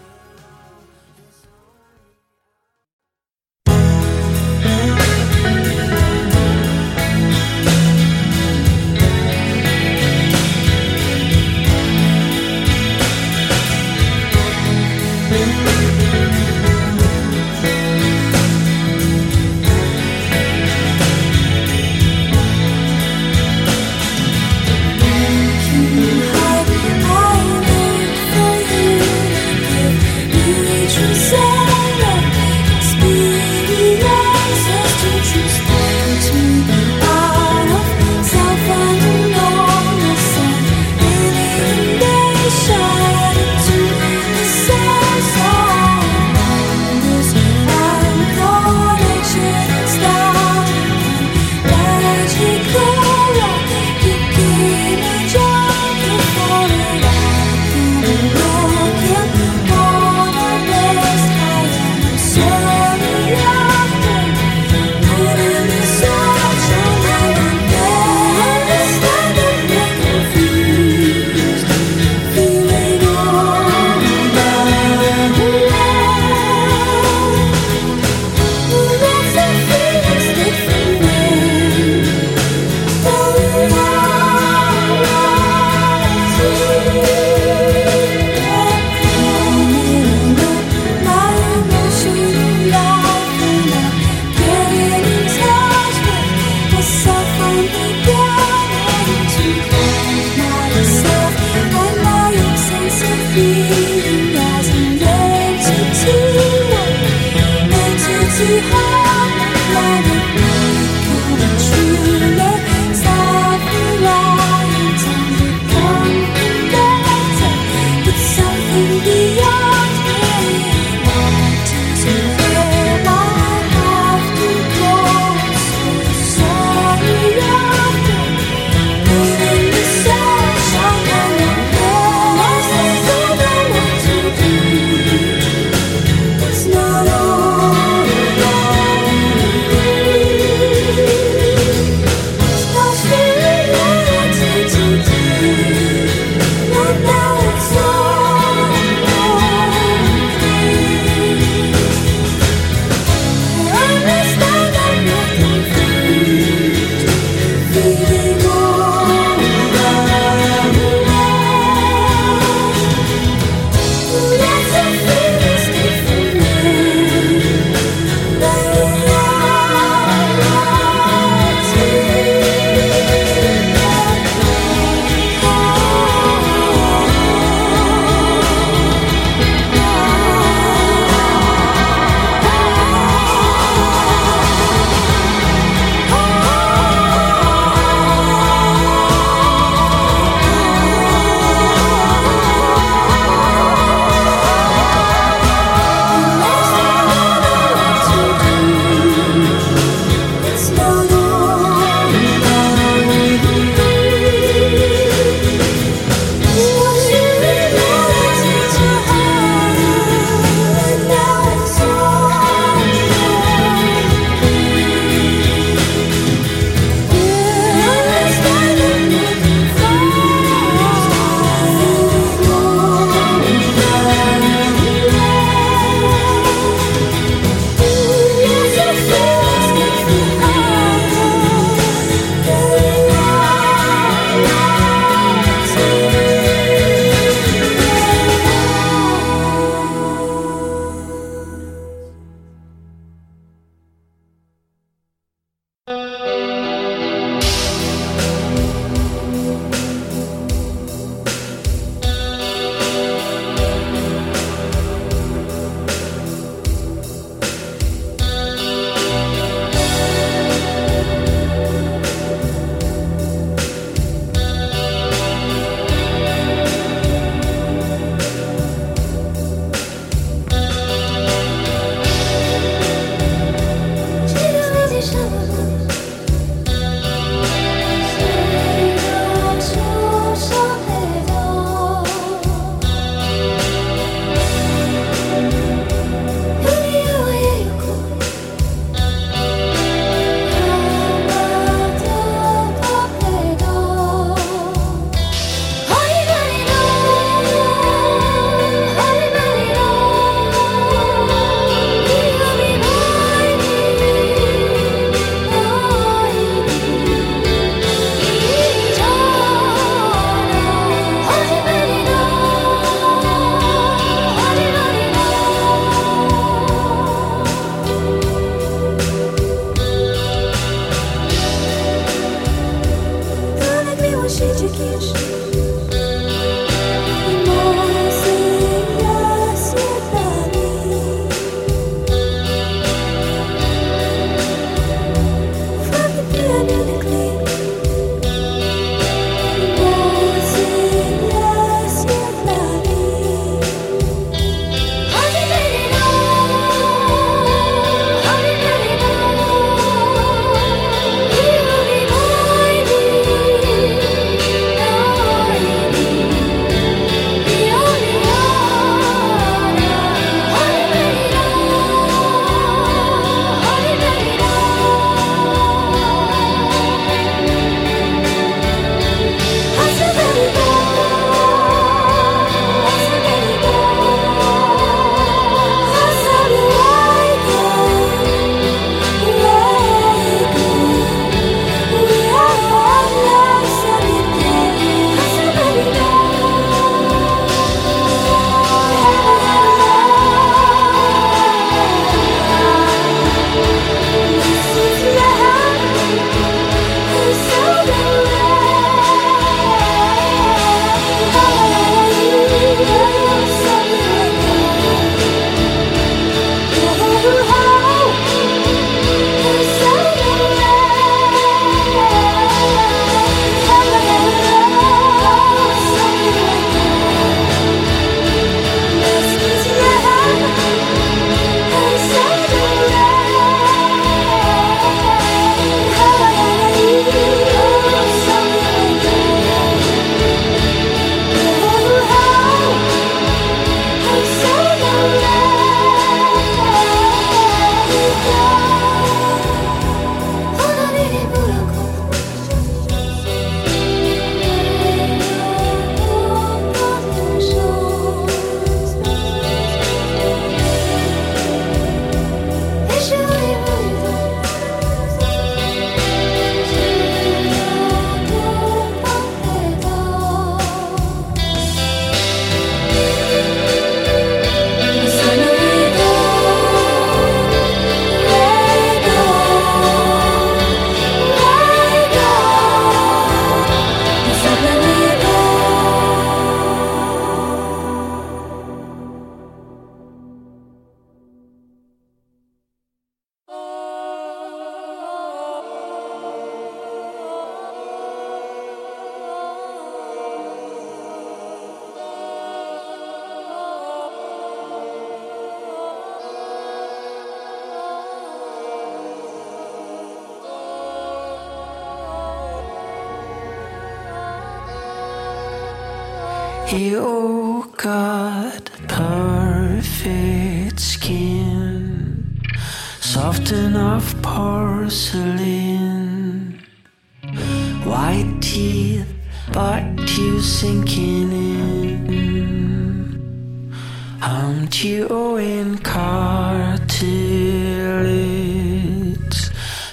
Chewing cartilage,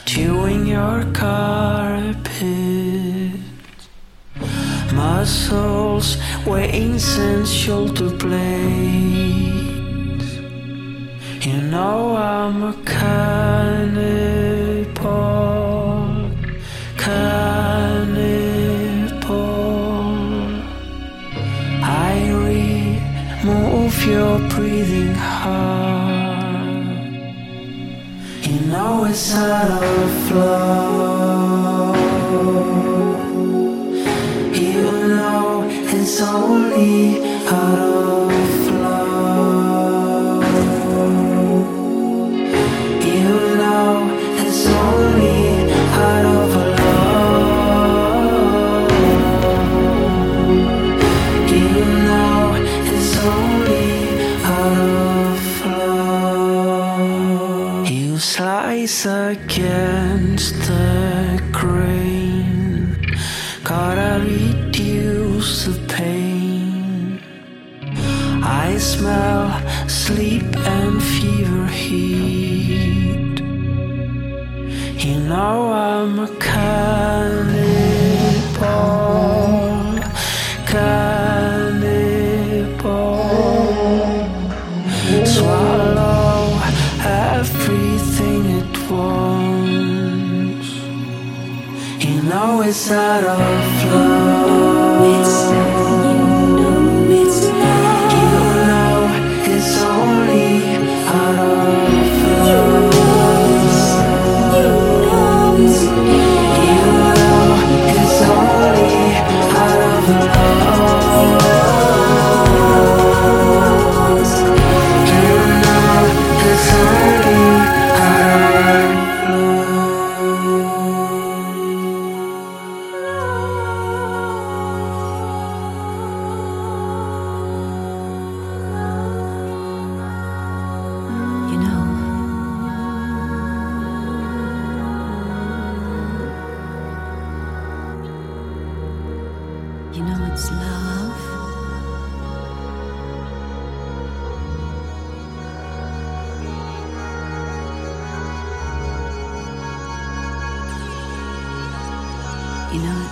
chewing your carpet. Muscles, veins, and shoulder blades. You know I'm a cannibal, your breathing heart. You know it's out of flow. You know it's only out against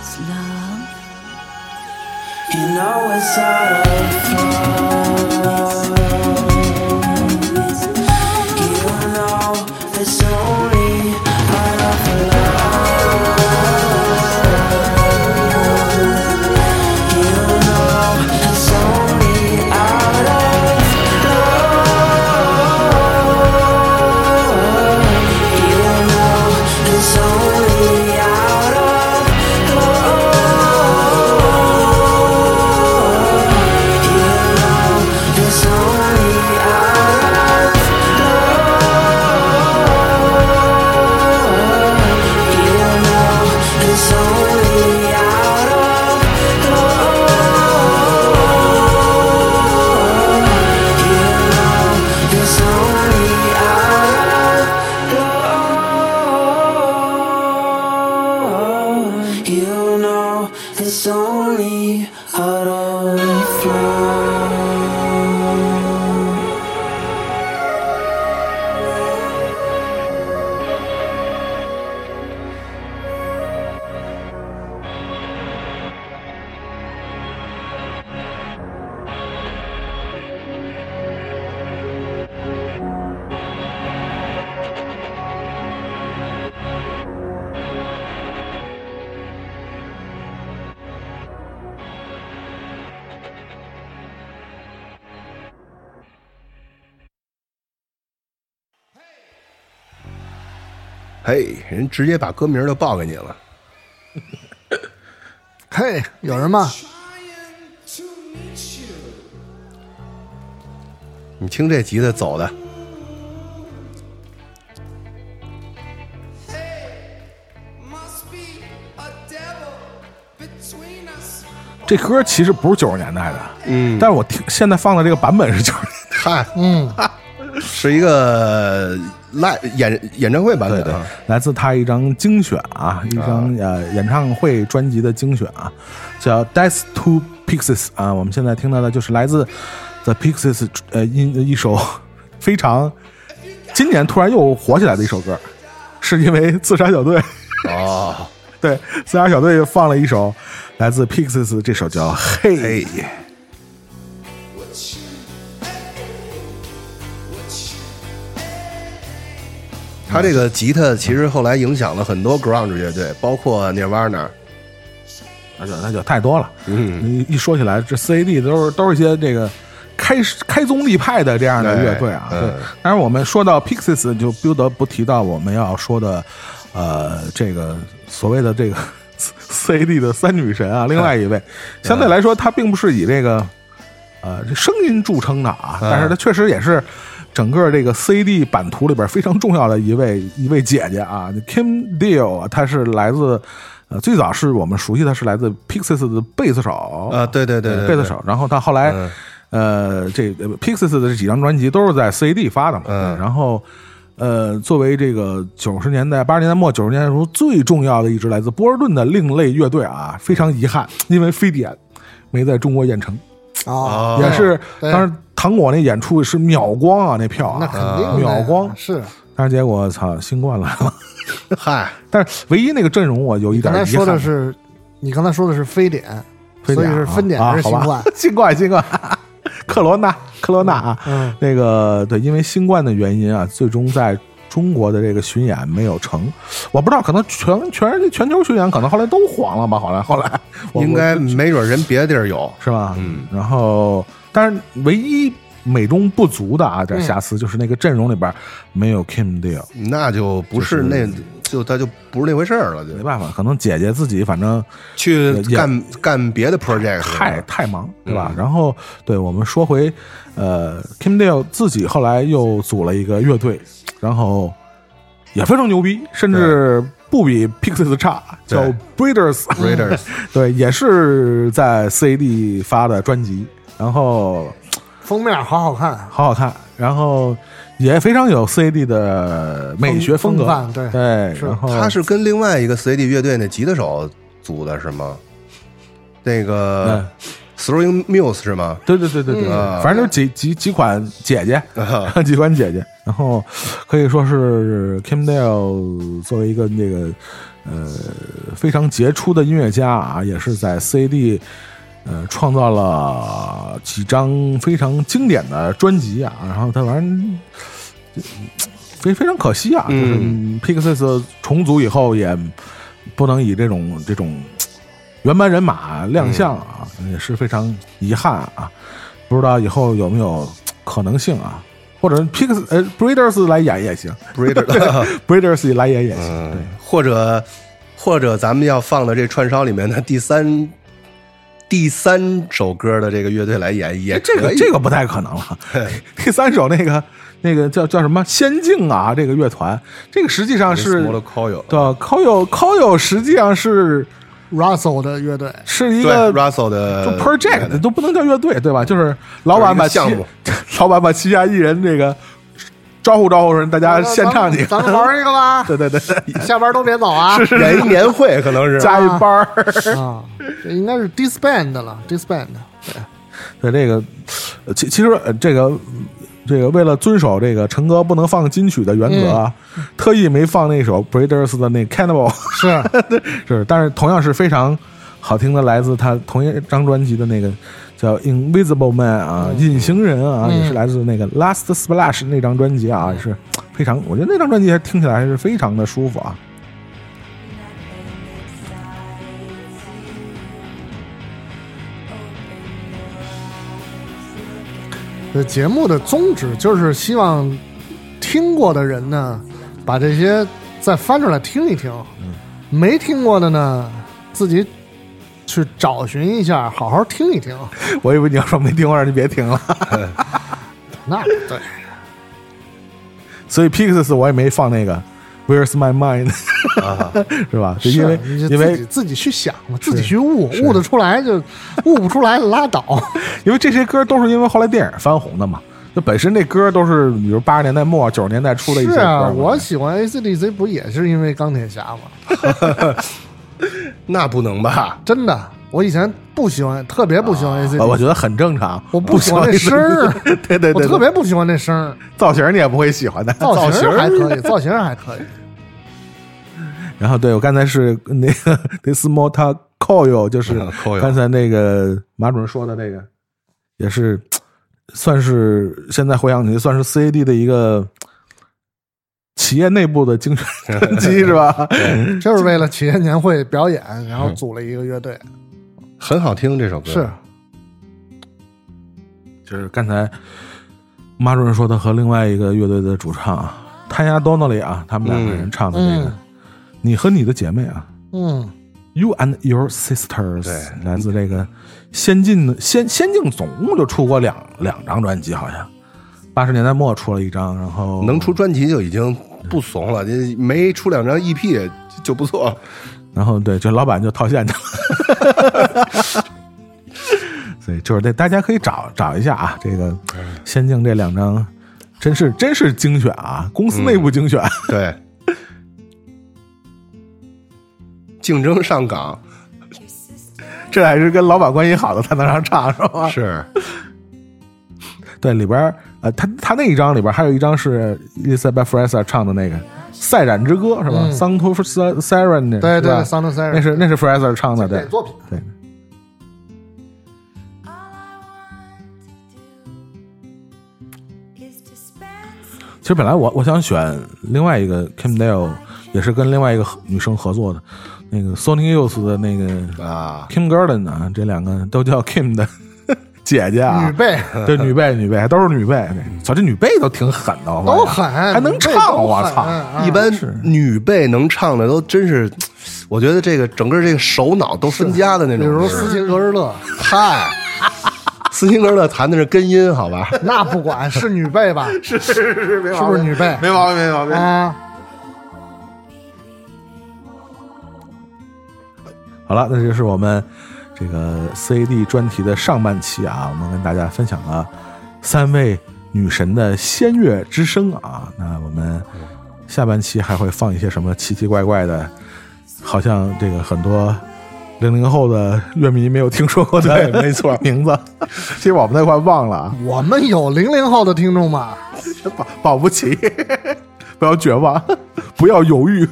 it's love. You know it's of love. 嘿，人直接把歌名就报给你了。*laughs* 嘿，有人吗？*laughs* 你听这吉他走的，Must be a devil between us. 这歌其实不是九十年代的，嗯，但是我听现在放的这个版本是九十年嗨，嗯，*laughs* 是一个 live 演演唱会版对对来自他一张精选啊，一张呃演唱会专辑的精选啊，叫《Death to Pixies》啊。我们现在听到的就是来自 The Pixies 呃一一首非常今年突然又火起来的一首歌，是因为自杀小队哦，*laughs* 对自杀小队放了一首来自 Pixies 这首叫《嘿》。他这个吉他其实后来影响了很多 ground 乐队，包括 Nirvana。那就那就太多了。嗯，一一说起来，这 CAD 都是都是一些这个开开宗立派的这样的乐队啊。对哎嗯，当然我们说到 Pixies，就不得不提到我们要说的，呃，这个所谓的这个 *laughs* CAD 的三女神啊，另外一位，相对来说，她并不是以这个呃这声音著称的啊，嗯但是她确实也是。整个这个 CD 版图里边非常重要的一位一位姐姐啊，Kim Deal，啊她是来自呃最早是我们熟悉的是来自 Pixies 的贝斯手。啊，对对对对，贝斯手，然后他后来、嗯。呃，这 Pixies 的这几张专辑都是在 CD 发的嘛，嗯。然后呃，作为这个九十年代、八十年代末、九十年代初最重要的一支来自波士顿的另类乐队啊，非常遗憾，因为非典没在中国演成，啊，也是当时糖果那演出是秒光啊，那票啊，那肯定秒光，是。但是结果操，新冠来了。*laughs* 嗨，但是唯一那个阵容我有一点遗憾，刚才说的是，你刚才说的是非典，非典啊所以是分点是 *laughs* 新冠？新冠，新冠，克罗纳，克罗纳啊，嗯，那个对，因为新冠的原因啊，最终在中国的这个巡演没有成。我不知道，可能全全世界全球巡演可能后来都黄了吧？后来后来应该没准人别的地儿有。是吧？嗯，然后，但是唯一美中不足的啊，点嗯瑕疵就是那个阵容里边没有 Kim Deal，那就不是那，就他就不是那回事儿了，就。没办法，可能姐姐自己反正去干干别的 project 太太忙，对吧？嗯。然后，对我们说回，呃，Kim Deal 自己后来又组了一个乐队，然后也非常牛逼，甚至不比 Pixies 差，叫 Breeders，Breeders，*laughs* 对，也是在 CAD 发的专辑，然后封面好好看，好好看，然后也非常有 CAD 的美学风格，风对对，是。然后他是跟另外一个 CD 乐队那吉他手组的是吗？那个嗯。Throwing Muse 是吗？对对对对对，嗯。反正就几几几款姐姐，*laughs* 几款姐姐，然后可以说是 Kim Deal 作为一个那个呃非常杰出的音乐家啊，也是在 CD 呃创造了几张非常经典的专辑啊，然后他反正非非常可惜啊，就是嗯 Pixies 重组以后也不能以这种这种原班人马亮相啊，也是非常遗憾啊。不知道以后有没有可能性啊？或者 Pix 呃 Breeders 来演也行，*laughs* Breeders，Breeders *laughs* 来演也行。嗯，或者或者咱们要放的这串烧里面的第三第三首歌的这个乐队来演也这个这个不太可能了。第三首那个那个叫叫什么？仙境啊，这个乐团，这个实际上是 Small Coil 对 Coyo Coyo 实际上是 Russell 的乐队，是一个 Russell 的就 project 都不能叫乐队，对吧？就是老板把项目，*laughs* 老板把旗下艺人这个招呼招呼人，大家献唱几个，咱们玩一个吧，对 *laughs* 对对，对 *laughs* 下班都别走啊！演一年会可能是。*laughs* 加一班儿。啊，这应该是 disband 了，disband。对对这个，呃其其实呃这个这个为了遵守这个陈哥不能放金曲的原则啊，特意没放那首 Breeders 的那 Cannibal，是。是，但是同样是非常好听的，来自他同一张专辑的那个叫 Invisible Man 啊，隐形人啊，嗯。也是来自那个 Last Splash 那张专辑啊，也是非常，我觉得那张专辑还听起来还是非常的舒服啊。这节目的宗旨就是希望听过的人呢，把这些再翻出来听一听；没听过的呢，自己去找寻一下，好好听一听。*laughs* 我以为你要说没听过，让你别听了。*laughs* 那对，所以 Pixies 我也没放那个 Where's My Mind，*laughs* 是吧？就是因为因为自己自己去想嘛，自己去悟，悟得出来就悟不出来拉倒。因为这些歌都是因为后来电影翻红的嘛。那本身那歌都是比如八十年代末九十年代出的一些歌是啊，我喜欢 AC/DC 不也是因为钢铁侠吗？*laughs* 那不能吧？真的，我以前不喜欢，特别不喜欢呃我觉得很正常。我不喜欢那声儿 *laughs* 对对对，我对特别不喜欢那声儿，造型你也不会喜欢的。造型型还可以，造型还可以。然后对我刚才是那个 *laughs* This Motor Coil，就是刚才那个马主任说的那个，也是算是现在回想起来算是 CAD 的一个企业内部的精选专辑是吧？就是为了企业年会表演，然后组了一个乐队。很好听这首歌，是，就是刚才马主任说的和另外一个乐队的主唱啊，谭亚多诺里啊，他们两个人唱的这个《嗯你和你的姐妹》啊。嗯，You and Your Sisters，对来自这个先进的先先进，总共就出过两两张专辑，好像八十年代末出了一张，然后能出专辑就已经不怂了，这没出两张 EP 就不错了。然后对，就老板就套现去了。*laughs* 所以就是这，大家可以找找一下啊，这个仙境这两张，真是真是精选啊，公司内部精选。*laughs* 对，竞争上岗 *laughs* 这还是跟老板关系好的才能让唱是吧？是对，里边儿呃，他他那一张里边还有一张是 Elizabeth Fraser 唱的那个《赛展之歌》是吧、嗯。S o n g to Siren 对对，Sound of Siren 那是那是 Fraser 唱的，对。作品。对。其实本来我我想选另外一个 Kim Deal，也是跟另外一个女生合作的，那个 Sony Youth 的那个啊，Kim Garden 啊，这两个都叫 Kim 的姐姐啊，女贝 *laughs* 对女贝女辈都是女辈，对操这女贝都挺狠的，都狠，还能唱，我操！啊一般女贝能唱的都真是，我觉得这个整个这个手脑都分家的那种。比如斯琴格日乐，嗨，斯琴格日乐 *laughs* 弹的是根音，好吧？那不管是女贝吧，*laughs* 是是是是，没是不是女贝没毛病，没毛病。啊？好了，那就是我们这个 CAD 专题的上半期啊，我们跟大家分享了三位女神的仙乐之声啊。那我们下半期还会放一些什么奇奇怪怪的，好像这个很多零零后的乐迷没有听说过的，没错，名字，其实我们都快忘了啊，我们有零零后的听众吗？保保不齐，*laughs* 不要绝望，不要犹豫。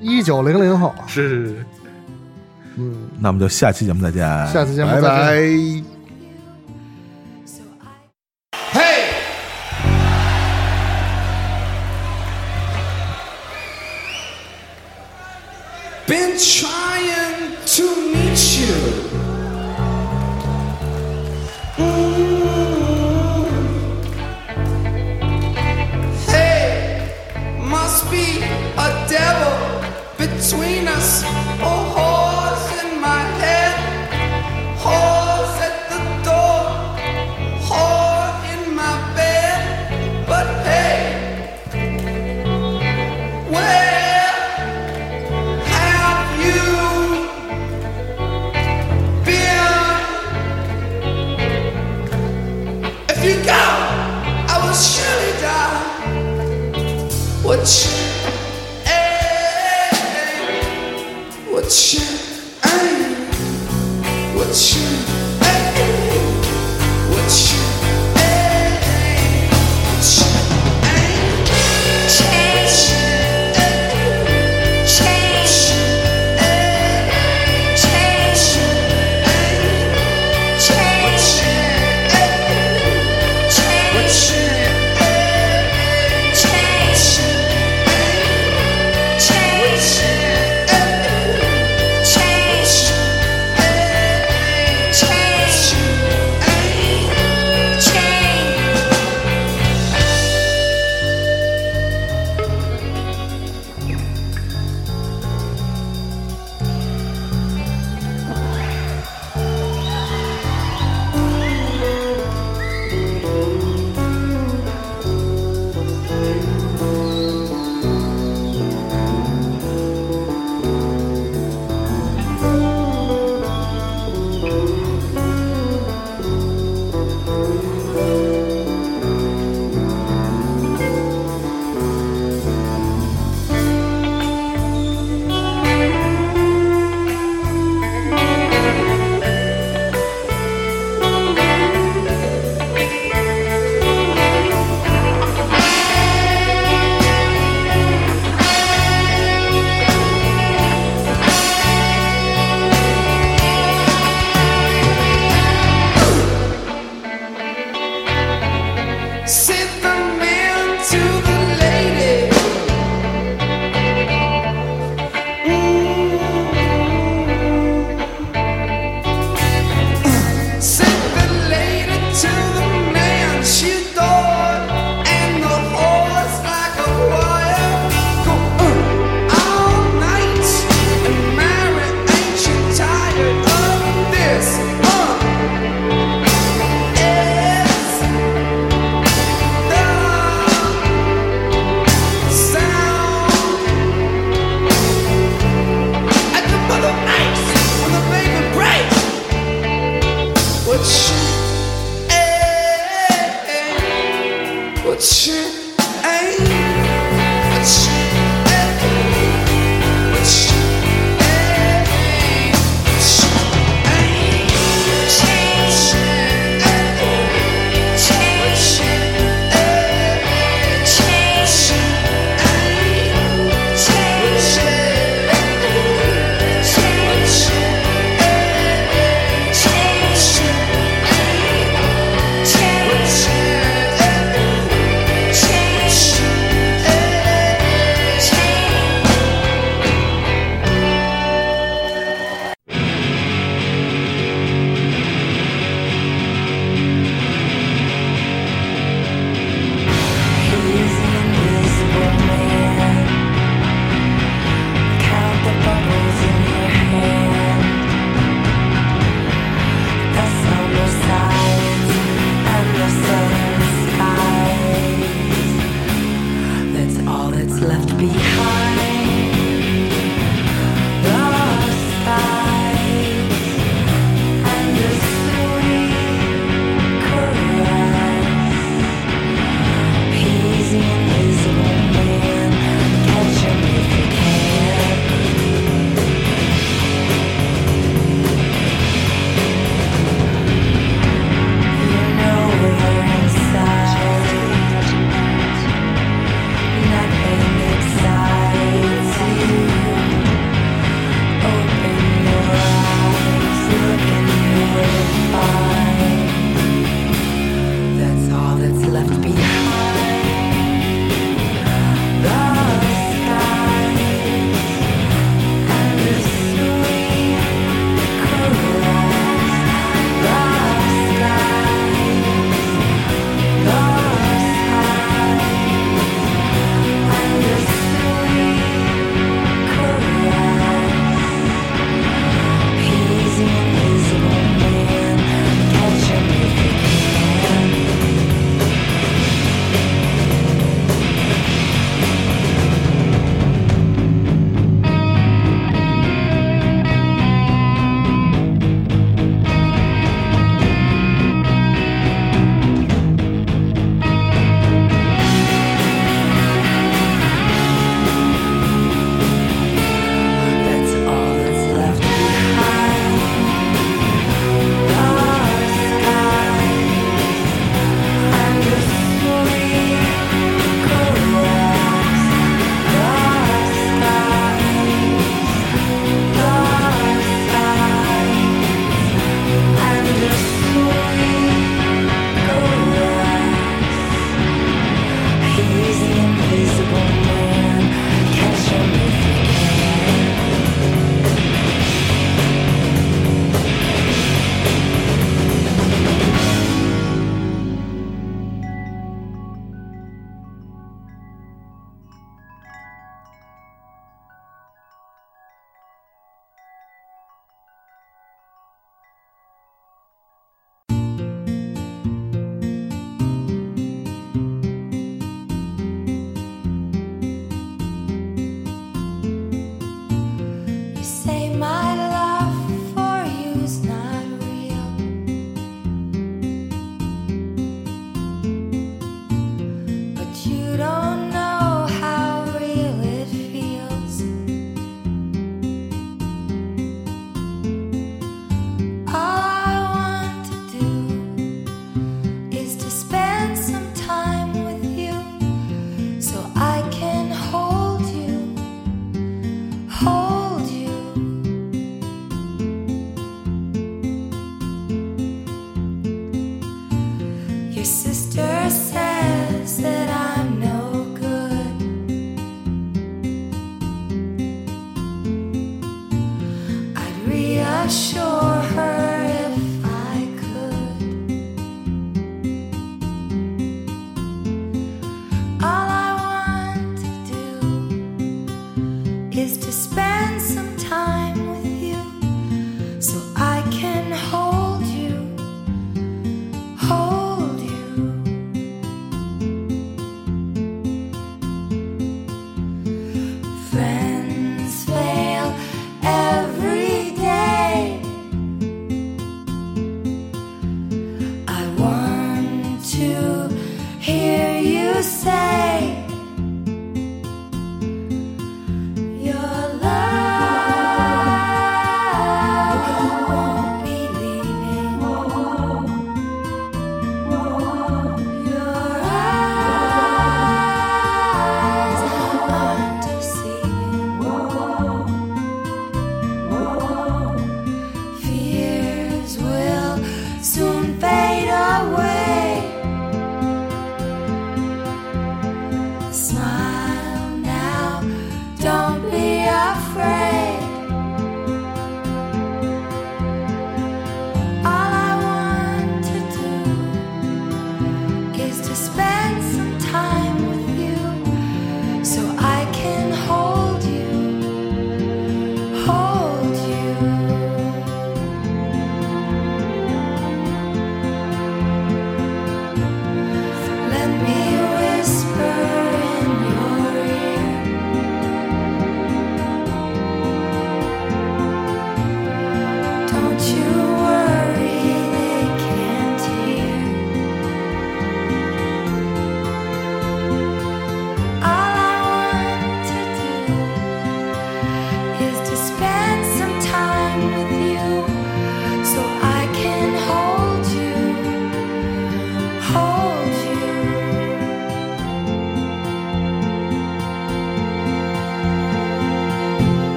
一九零零后，是是是，嗯，那我们就下期节目再见，下次节目拜再见。拜。Hey! Been